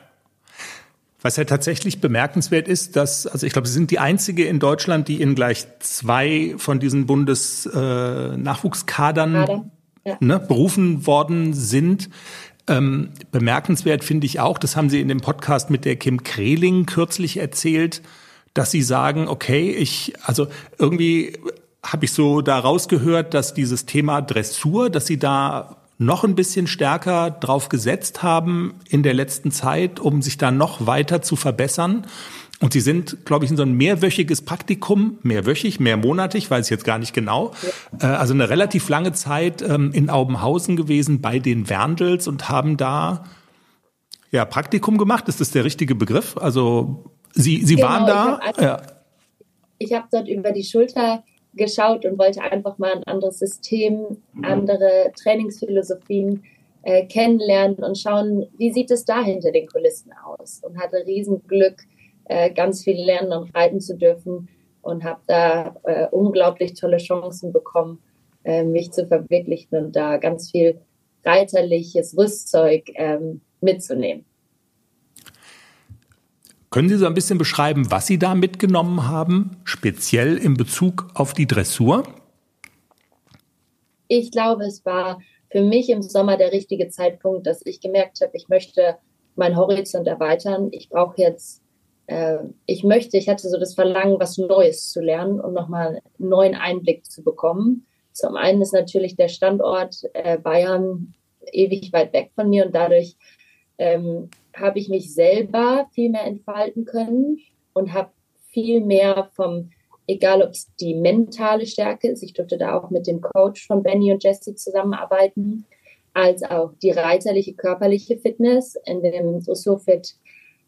Was ja tatsächlich bemerkenswert ist, dass, also ich glaube, Sie sind die einzige in Deutschland, die in gleich zwei von diesen Bundesnachwuchskadern äh, ja. ne, berufen worden sind. Ähm, bemerkenswert finde ich auch, das haben Sie in dem Podcast mit der Kim Kreling kürzlich erzählt, dass Sie sagen, okay, ich, also irgendwie habe ich so da rausgehört, dass dieses Thema Dressur, dass Sie da noch ein bisschen stärker drauf gesetzt haben in der letzten Zeit, um sich da noch weiter zu verbessern. Und Sie sind, glaube ich, in so ein mehrwöchiges Praktikum, mehrwöchig, mehrmonatig, weiß ich jetzt gar nicht genau, äh, also eine relativ lange Zeit ähm, in Aubenhausen gewesen bei den Werndels und haben da ja Praktikum gemacht. Ist das der richtige Begriff? Also Sie, Sie genau, waren da. Ich habe ja. hab dort über die Schulter geschaut und wollte einfach mal ein anderes System, andere Trainingsphilosophien äh, kennenlernen und schauen, wie sieht es da hinter den Kulissen aus. Und hatte Riesenglück, äh, ganz viel lernen und reiten zu dürfen und habe da äh, unglaublich tolle Chancen bekommen, äh, mich zu verwirklichen und da ganz viel reiterliches Rüstzeug ähm, mitzunehmen. Können Sie so ein bisschen beschreiben, was Sie da mitgenommen haben, speziell in Bezug auf die Dressur? Ich glaube, es war für mich im Sommer der richtige Zeitpunkt, dass ich gemerkt habe, ich möchte meinen Horizont erweitern. Ich brauche jetzt, äh, ich möchte, ich hatte so das Verlangen, was Neues zu lernen und nochmal einen neuen Einblick zu bekommen. Zum einen ist natürlich der Standort äh, Bayern ewig weit weg von mir und dadurch ähm, habe ich mich selber viel mehr entfalten können und habe viel mehr vom, egal ob es die mentale Stärke ist, ich durfte da auch mit dem Coach von Benny und Jesse zusammenarbeiten, als auch die reiterliche, körperliche Fitness. In dem Dressurfit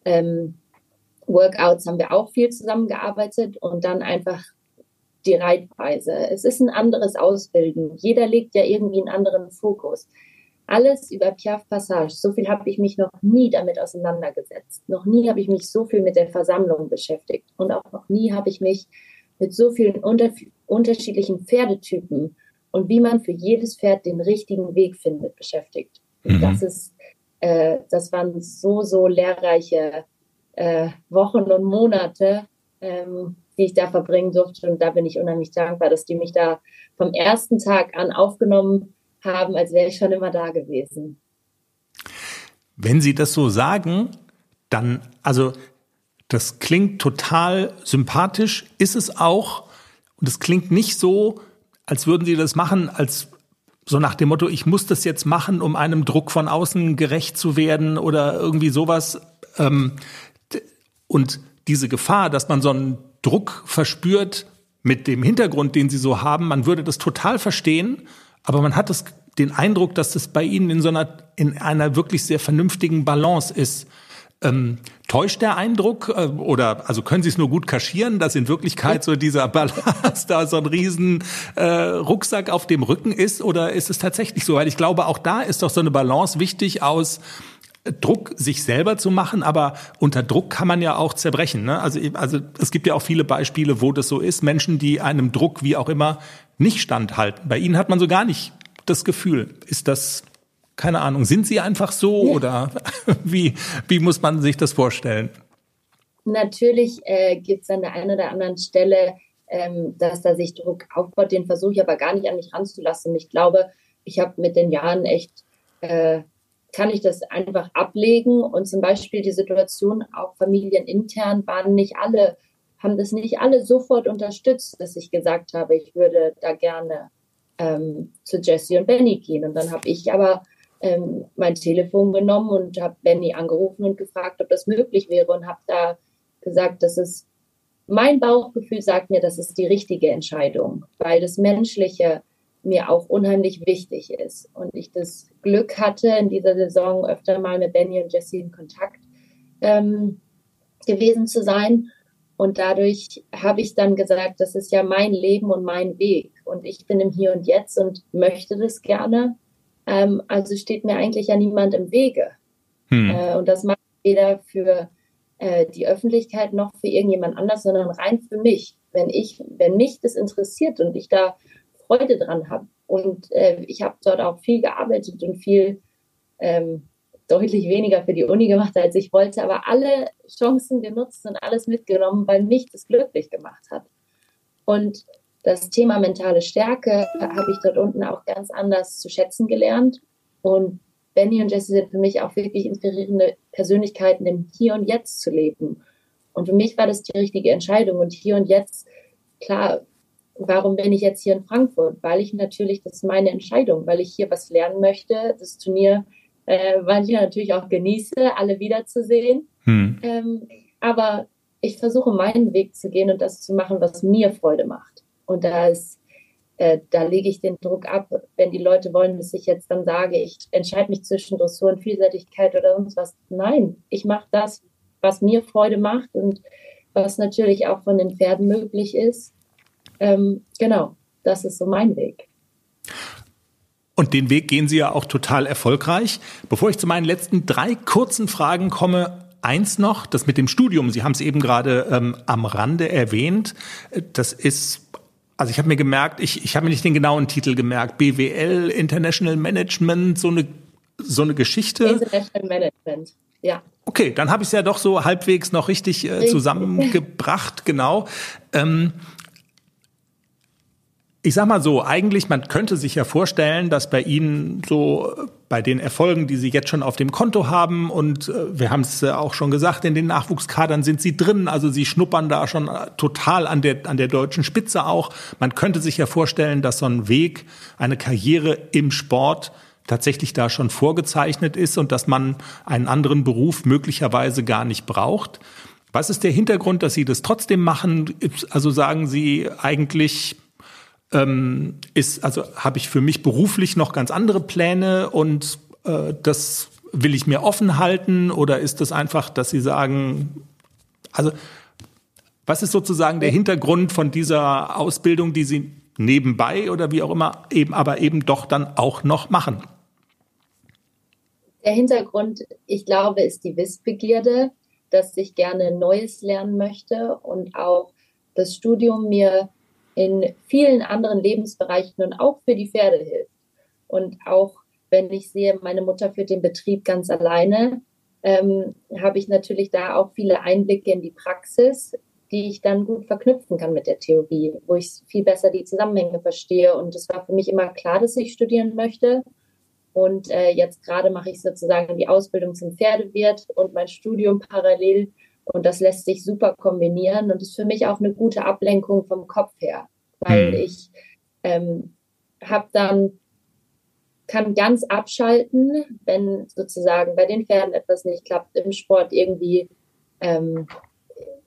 ähm, Workouts haben wir auch viel zusammengearbeitet und dann einfach die Reitweise. Es ist ein anderes Ausbilden. Jeder legt ja irgendwie einen anderen Fokus. Alles über Piaf Passage. So viel habe ich mich noch nie damit auseinandergesetzt. Noch nie habe ich mich so viel mit der Versammlung beschäftigt. Und auch noch nie habe ich mich mit so vielen unter unterschiedlichen Pferdetypen und wie man für jedes Pferd den richtigen Weg findet, beschäftigt. Mhm. Das ist, äh, das waren so, so lehrreiche äh, Wochen und Monate, ähm, die ich da verbringen durfte. Und da bin ich unheimlich dankbar, dass die mich da vom ersten Tag an aufgenommen haben, als wäre ich schon immer da gewesen. Wenn Sie das so sagen, dann, also das klingt total sympathisch, ist es auch. Und es klingt nicht so, als würden Sie das machen, als so nach dem Motto, ich muss das jetzt machen, um einem Druck von außen gerecht zu werden oder irgendwie sowas. Ähm, und diese Gefahr, dass man so einen Druck verspürt mit dem Hintergrund, den Sie so haben, man würde das total verstehen aber man hat das, den Eindruck, dass das bei Ihnen in so einer, in einer wirklich sehr vernünftigen Balance ist. Ähm, täuscht der Eindruck äh, oder also können Sie es nur gut kaschieren, dass in Wirklichkeit so dieser Ballast da so ein riesen äh, Rucksack auf dem Rücken ist oder ist es tatsächlich so? Weil ich glaube, auch da ist doch so eine Balance wichtig aus Druck sich selber zu machen, aber unter Druck kann man ja auch zerbrechen. Ne? Also, also es gibt ja auch viele Beispiele, wo das so ist. Menschen, die einem Druck, wie auch immer, nicht standhalten. Bei Ihnen hat man so gar nicht das Gefühl. Ist das, keine Ahnung, sind Sie einfach so ja. oder wie, wie muss man sich das vorstellen? Natürlich äh, gibt es an der einen oder anderen Stelle, ähm, dass da sich Druck aufbaut. Den versuche ich aber gar nicht an mich ranzulassen. Ich glaube, ich habe mit den Jahren echt äh, kann ich das einfach ablegen. Und zum Beispiel die Situation auch familienintern waren nicht alle, haben das nicht alle sofort unterstützt, dass ich gesagt habe, ich würde da gerne ähm, zu Jesse und Benny gehen. Und dann habe ich aber ähm, mein Telefon genommen und habe Benny angerufen und gefragt, ob das möglich wäre und habe da gesagt, dass es mein Bauchgefühl sagt mir, das ist die richtige Entscheidung, weil das Menschliche mir auch unheimlich wichtig ist. Und ich das Glück hatte, in dieser Saison öfter mal mit Benny und Jesse in Kontakt ähm, gewesen zu sein. Und dadurch habe ich dann gesagt, das ist ja mein Leben und mein Weg. Und ich bin im Hier und Jetzt und möchte das gerne. Ähm, also steht mir eigentlich ja niemand im Wege. Hm. Äh, und das mache ich weder für äh, die Öffentlichkeit noch für irgendjemand anders, sondern rein für mich. Wenn ich, wenn mich das interessiert und ich da Freude dran habe und äh, ich habe dort auch viel gearbeitet und viel ähm, deutlich weniger für die Uni gemacht, als ich wollte, aber alle Chancen genutzt und alles mitgenommen, weil mich das glücklich gemacht hat. Und das Thema mentale Stärke habe ich dort unten auch ganz anders zu schätzen gelernt. Und Benny und Jesse sind für mich auch wirklich inspirierende Persönlichkeiten, im Hier und Jetzt zu leben. Und für mich war das die richtige Entscheidung. Und hier und jetzt, klar, warum bin ich jetzt hier in Frankfurt? Weil ich natürlich, das ist meine Entscheidung, weil ich hier was lernen möchte. Das Turnier, äh, weil ich natürlich auch genieße, alle wiederzusehen. Hm. Ähm, aber ich versuche meinen Weg zu gehen und das zu machen, was mir Freude macht. Und da ist, äh, da lege ich den Druck ab, wenn die Leute wollen, dass ich jetzt dann sage, ich entscheide mich zwischen Dressur und Vielseitigkeit oder sonst was. Nein, ich mache das, was mir Freude macht und was natürlich auch von den Pferden möglich ist. Ähm, genau, das ist so mein Weg. Und den Weg gehen Sie ja auch total erfolgreich. Bevor ich zu meinen letzten drei kurzen Fragen komme, eins noch, das mit dem Studium. Sie haben es eben gerade ähm, am Rande erwähnt. Das ist also ich habe mir gemerkt, ich, ich habe mir nicht den genauen Titel gemerkt. BWL, International Management, so eine so eine Geschichte. International Management, ja. Okay, dann habe ich es ja doch so halbwegs noch richtig äh, zusammengebracht, genau. Ähm, ich sag mal so, eigentlich, man könnte sich ja vorstellen, dass bei Ihnen so bei den Erfolgen, die Sie jetzt schon auf dem Konto haben und äh, wir haben es äh, auch schon gesagt, in den Nachwuchskadern sind Sie drin, also Sie schnuppern da schon äh, total an der, an der deutschen Spitze auch. Man könnte sich ja vorstellen, dass so ein Weg, eine Karriere im Sport tatsächlich da schon vorgezeichnet ist und dass man einen anderen Beruf möglicherweise gar nicht braucht. Was ist der Hintergrund, dass Sie das trotzdem machen? Also sagen Sie eigentlich, ähm, ist, also habe ich für mich beruflich noch ganz andere Pläne und äh, das will ich mir offen halten oder ist das einfach, dass Sie sagen, also was ist sozusagen der Hintergrund von dieser Ausbildung, die Sie nebenbei oder wie auch immer eben, aber eben doch dann auch noch machen? Der Hintergrund, ich glaube, ist die Wissbegierde, dass ich gerne Neues lernen möchte und auch das Studium mir in vielen anderen Lebensbereichen und auch für die Pferde hilft. Und auch wenn ich sehe, meine Mutter führt den Betrieb ganz alleine, ähm, habe ich natürlich da auch viele Einblicke in die Praxis, die ich dann gut verknüpfen kann mit der Theorie, wo ich viel besser die Zusammenhänge verstehe. Und es war für mich immer klar, dass ich studieren möchte. Und äh, jetzt gerade mache ich sozusagen die Ausbildung zum Pferdewirt und mein Studium parallel und das lässt sich super kombinieren und ist für mich auch eine gute Ablenkung vom Kopf her, weil hm. ich ähm, habe dann kann ganz abschalten, wenn sozusagen bei den Pferden etwas nicht klappt, im Sport irgendwie ähm,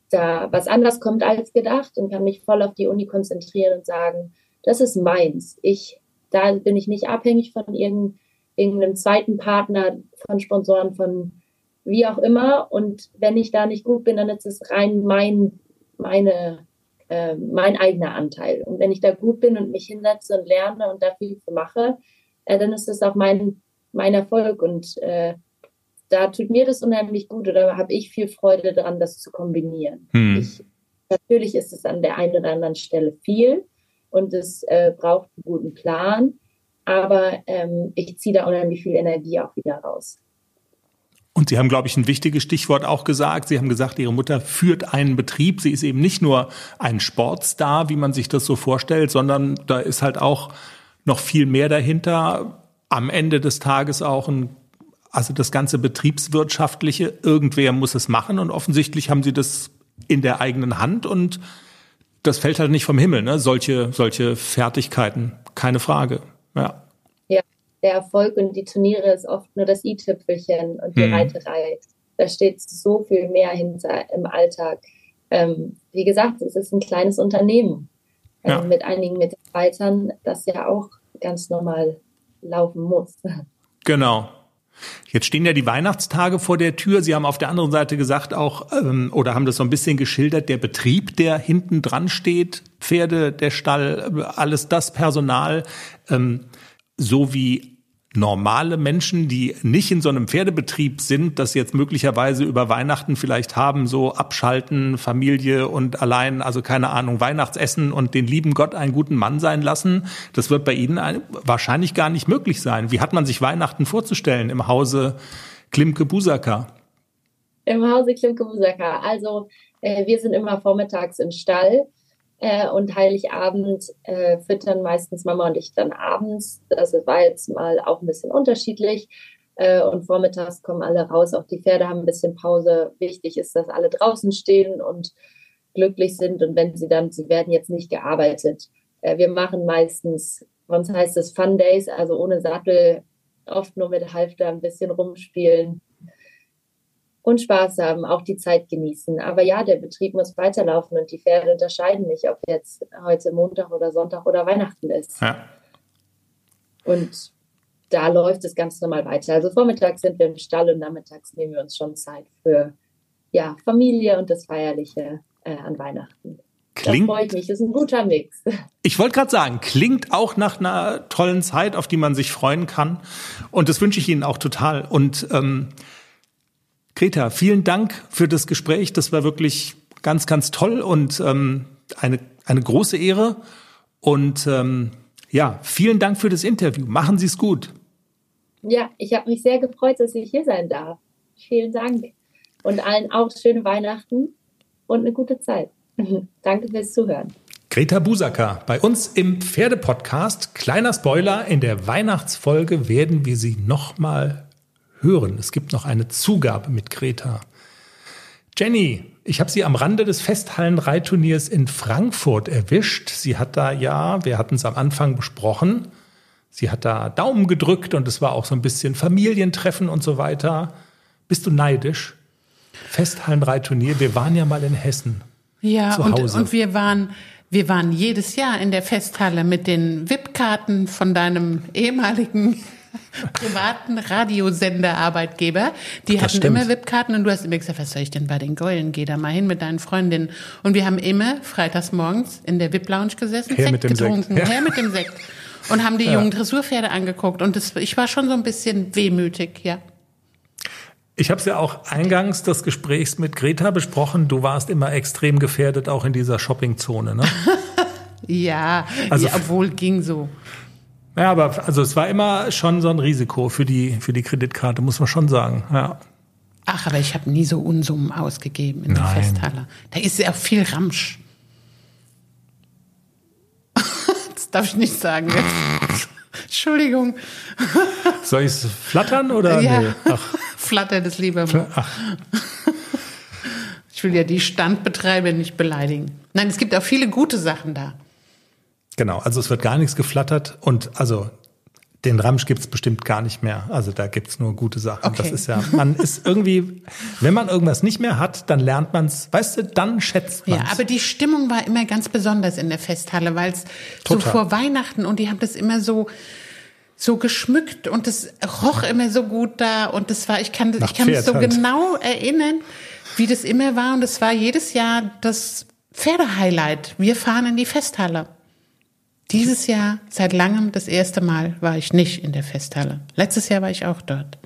da was anders kommt als gedacht und kann mich voll auf die Uni konzentrieren und sagen, das ist meins. Ich, da bin ich nicht abhängig von irgendeinem zweiten Partner, von Sponsoren, von wie auch immer. Und wenn ich da nicht gut bin, dann ist es rein mein, meine, äh, mein eigener Anteil. Und wenn ich da gut bin und mich hinsetze und lerne und da viel für mache, äh, dann ist es auch mein, mein Erfolg. Und äh, da tut mir das unheimlich gut oder habe ich viel Freude daran, das zu kombinieren. Hm. Ich, natürlich ist es an der einen oder anderen Stelle viel und es äh, braucht einen guten Plan, aber ähm, ich ziehe da unheimlich viel Energie auch wieder raus. Und Sie haben, glaube ich, ein wichtiges Stichwort auch gesagt. Sie haben gesagt, Ihre Mutter führt einen Betrieb. Sie ist eben nicht nur ein Sportstar, wie man sich das so vorstellt, sondern da ist halt auch noch viel mehr dahinter. Am Ende des Tages auch ein, also das ganze Betriebswirtschaftliche. Irgendwer muss es machen und offensichtlich haben Sie das in der eigenen Hand und das fällt halt nicht vom Himmel, ne? Solche, solche Fertigkeiten. Keine Frage. Ja der Erfolg und die Turniere ist oft nur das i-Tüpfelchen und die mhm. Reiterei. Da steht so viel mehr hinter im Alltag. Ähm, wie gesagt, es ist ein kleines Unternehmen ähm, ja. mit einigen Mitarbeitern, das ja auch ganz normal laufen muss. Genau. Jetzt stehen ja die Weihnachtstage vor der Tür. Sie haben auf der anderen Seite gesagt auch, ähm, oder haben das so ein bisschen geschildert, der Betrieb, der hinten dran steht, Pferde, der Stall, alles das Personal. Ähm, so wie normale Menschen, die nicht in so einem Pferdebetrieb sind, das jetzt möglicherweise über Weihnachten vielleicht haben, so abschalten, Familie und allein, also keine Ahnung, Weihnachtsessen und den lieben Gott einen guten Mann sein lassen, das wird bei Ihnen wahrscheinlich gar nicht möglich sein. Wie hat man sich Weihnachten vorzustellen im Hause Klimke-Busaka? Im Hause Klimke-Busaka. Also äh, wir sind immer vormittags im Stall äh, und Heiligabend äh, füttern meistens Mama und ich dann abends. Das war jetzt mal auch ein bisschen unterschiedlich. Äh, und vormittags kommen alle raus. Auch die Pferde haben ein bisschen Pause. Wichtig ist, dass alle draußen stehen und glücklich sind. Und wenn sie dann, sie werden jetzt nicht gearbeitet. Äh, wir machen meistens, uns heißt es Fun Days, also ohne Sattel, oft nur mit Halfter ein bisschen rumspielen und Spaß haben, auch die Zeit genießen. Aber ja, der Betrieb muss weiterlaufen und die Pferde unterscheiden nicht, ob jetzt heute Montag oder Sonntag oder Weihnachten ist. Ja. Und da läuft es ganz normal weiter. Also vormittags sind wir im Stall und nachmittags nehmen wir uns schon Zeit für ja, Familie und das Feierliche äh, an Weihnachten. Klingt, da freue ich mich, das ist ein guter Mix. Ich wollte gerade sagen, klingt auch nach einer tollen Zeit, auf die man sich freuen kann. Und das wünsche ich Ihnen auch total. Und ähm, Greta, vielen Dank für das Gespräch. Das war wirklich ganz, ganz toll und ähm, eine, eine große Ehre. Und ähm, ja, vielen Dank für das Interview. Machen Sie es gut. Ja, ich habe mich sehr gefreut, dass ich hier sein darf. Vielen Dank. Und allen auch schöne Weihnachten und eine gute Zeit. Danke fürs Zuhören. Greta Busaka, bei uns im Pferdepodcast. Kleiner Spoiler, in der Weihnachtsfolge werden wir sie nochmal hören. Es gibt noch eine Zugabe mit Greta. Jenny, ich habe sie am Rande des Festhallenreitturniers in Frankfurt erwischt. Sie hat da ja, wir hatten es am Anfang besprochen, sie hat da Daumen gedrückt und es war auch so ein bisschen Familientreffen und so weiter. Bist du neidisch? Festhallenreitturnier, wir waren ja mal in Hessen. Ja, und, und wir waren wir waren jedes Jahr in der Festhalle mit den VIP-Karten von deinem ehemaligen privaten Radiosender-Arbeitgeber. Die das hatten stimmt. immer VIP-Karten und du hast immer gesagt, was soll ich denn bei den Geulen? Geh da mal hin mit deinen Freundinnen. Und wir haben immer freitags morgens in der VIP-Lounge gesessen, her Sekt getrunken, Sekt. her mit dem Sekt. Und haben die ja. jungen Dressurpferde angeguckt. Und das, ich war schon so ein bisschen wehmütig, ja. Ich habe es ja auch eingangs des Gesprächs mit Greta besprochen. Du warst immer extrem gefährdet, auch in dieser Shoppingzone, ne? ja, also, ja, obwohl ging so. Ja, aber also es war immer schon so ein Risiko für die, für die Kreditkarte, muss man schon sagen. Ja. Ach, aber ich habe nie so Unsummen ausgegeben in Nein. der Festhalle. Da ist ja auch viel Ramsch. das darf ich nicht sagen jetzt. Entschuldigung. Soll ich es flattern oder? Ja, nee? Ach. flattert es lieber. Ach. Ich will ja die Standbetreiber nicht beleidigen. Nein, es gibt auch viele gute Sachen da. Genau, also es wird gar nichts geflattert und also den Ramsch gibt's bestimmt gar nicht mehr. Also da gibt's nur gute Sachen. Okay. Das ist ja, man ist irgendwie, wenn man irgendwas nicht mehr hat, dann lernt man's, weißt du, dann schätzt man's. Ja, aber die Stimmung war immer ganz besonders in der Festhalle, weil es so vor Weihnachten und die haben das immer so so geschmückt und es roch immer so gut da und das war, ich kann, ich kann mich so halt. genau erinnern, wie das immer war und es war jedes Jahr das Pferdehighlight. Wir fahren in die Festhalle. Dieses Jahr, seit langem, das erste Mal war ich nicht in der Festhalle. Letztes Jahr war ich auch dort.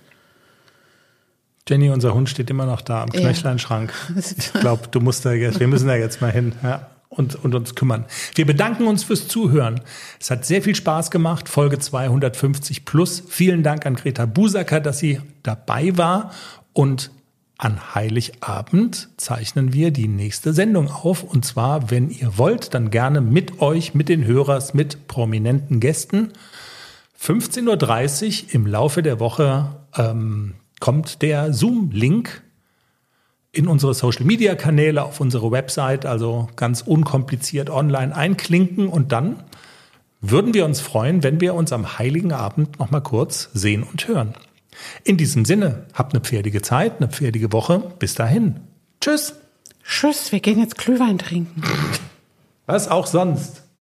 Jenny, unser Hund steht immer noch da am Knöchleinschrank. Ich glaube, du musst da jetzt, wir müssen da jetzt mal hin ja, und, und uns kümmern. Wir bedanken uns fürs Zuhören. Es hat sehr viel Spaß gemacht. Folge 250 plus. Vielen Dank an Greta Busacker, dass sie dabei war und an Heiligabend zeichnen wir die nächste Sendung auf. Und zwar, wenn ihr wollt, dann gerne mit euch, mit den Hörers, mit prominenten Gästen. 15.30 Uhr im Laufe der Woche ähm, kommt der Zoom-Link in unsere Social-Media-Kanäle, auf unsere Website, also ganz unkompliziert online einklinken und dann würden wir uns freuen, wenn wir uns am Heiligen Abend nochmal kurz sehen und hören. In diesem Sinne, habt eine pferdige Zeit, eine pferdige Woche. Bis dahin. Tschüss. Tschüss, wir gehen jetzt Glühwein trinken. Was auch sonst.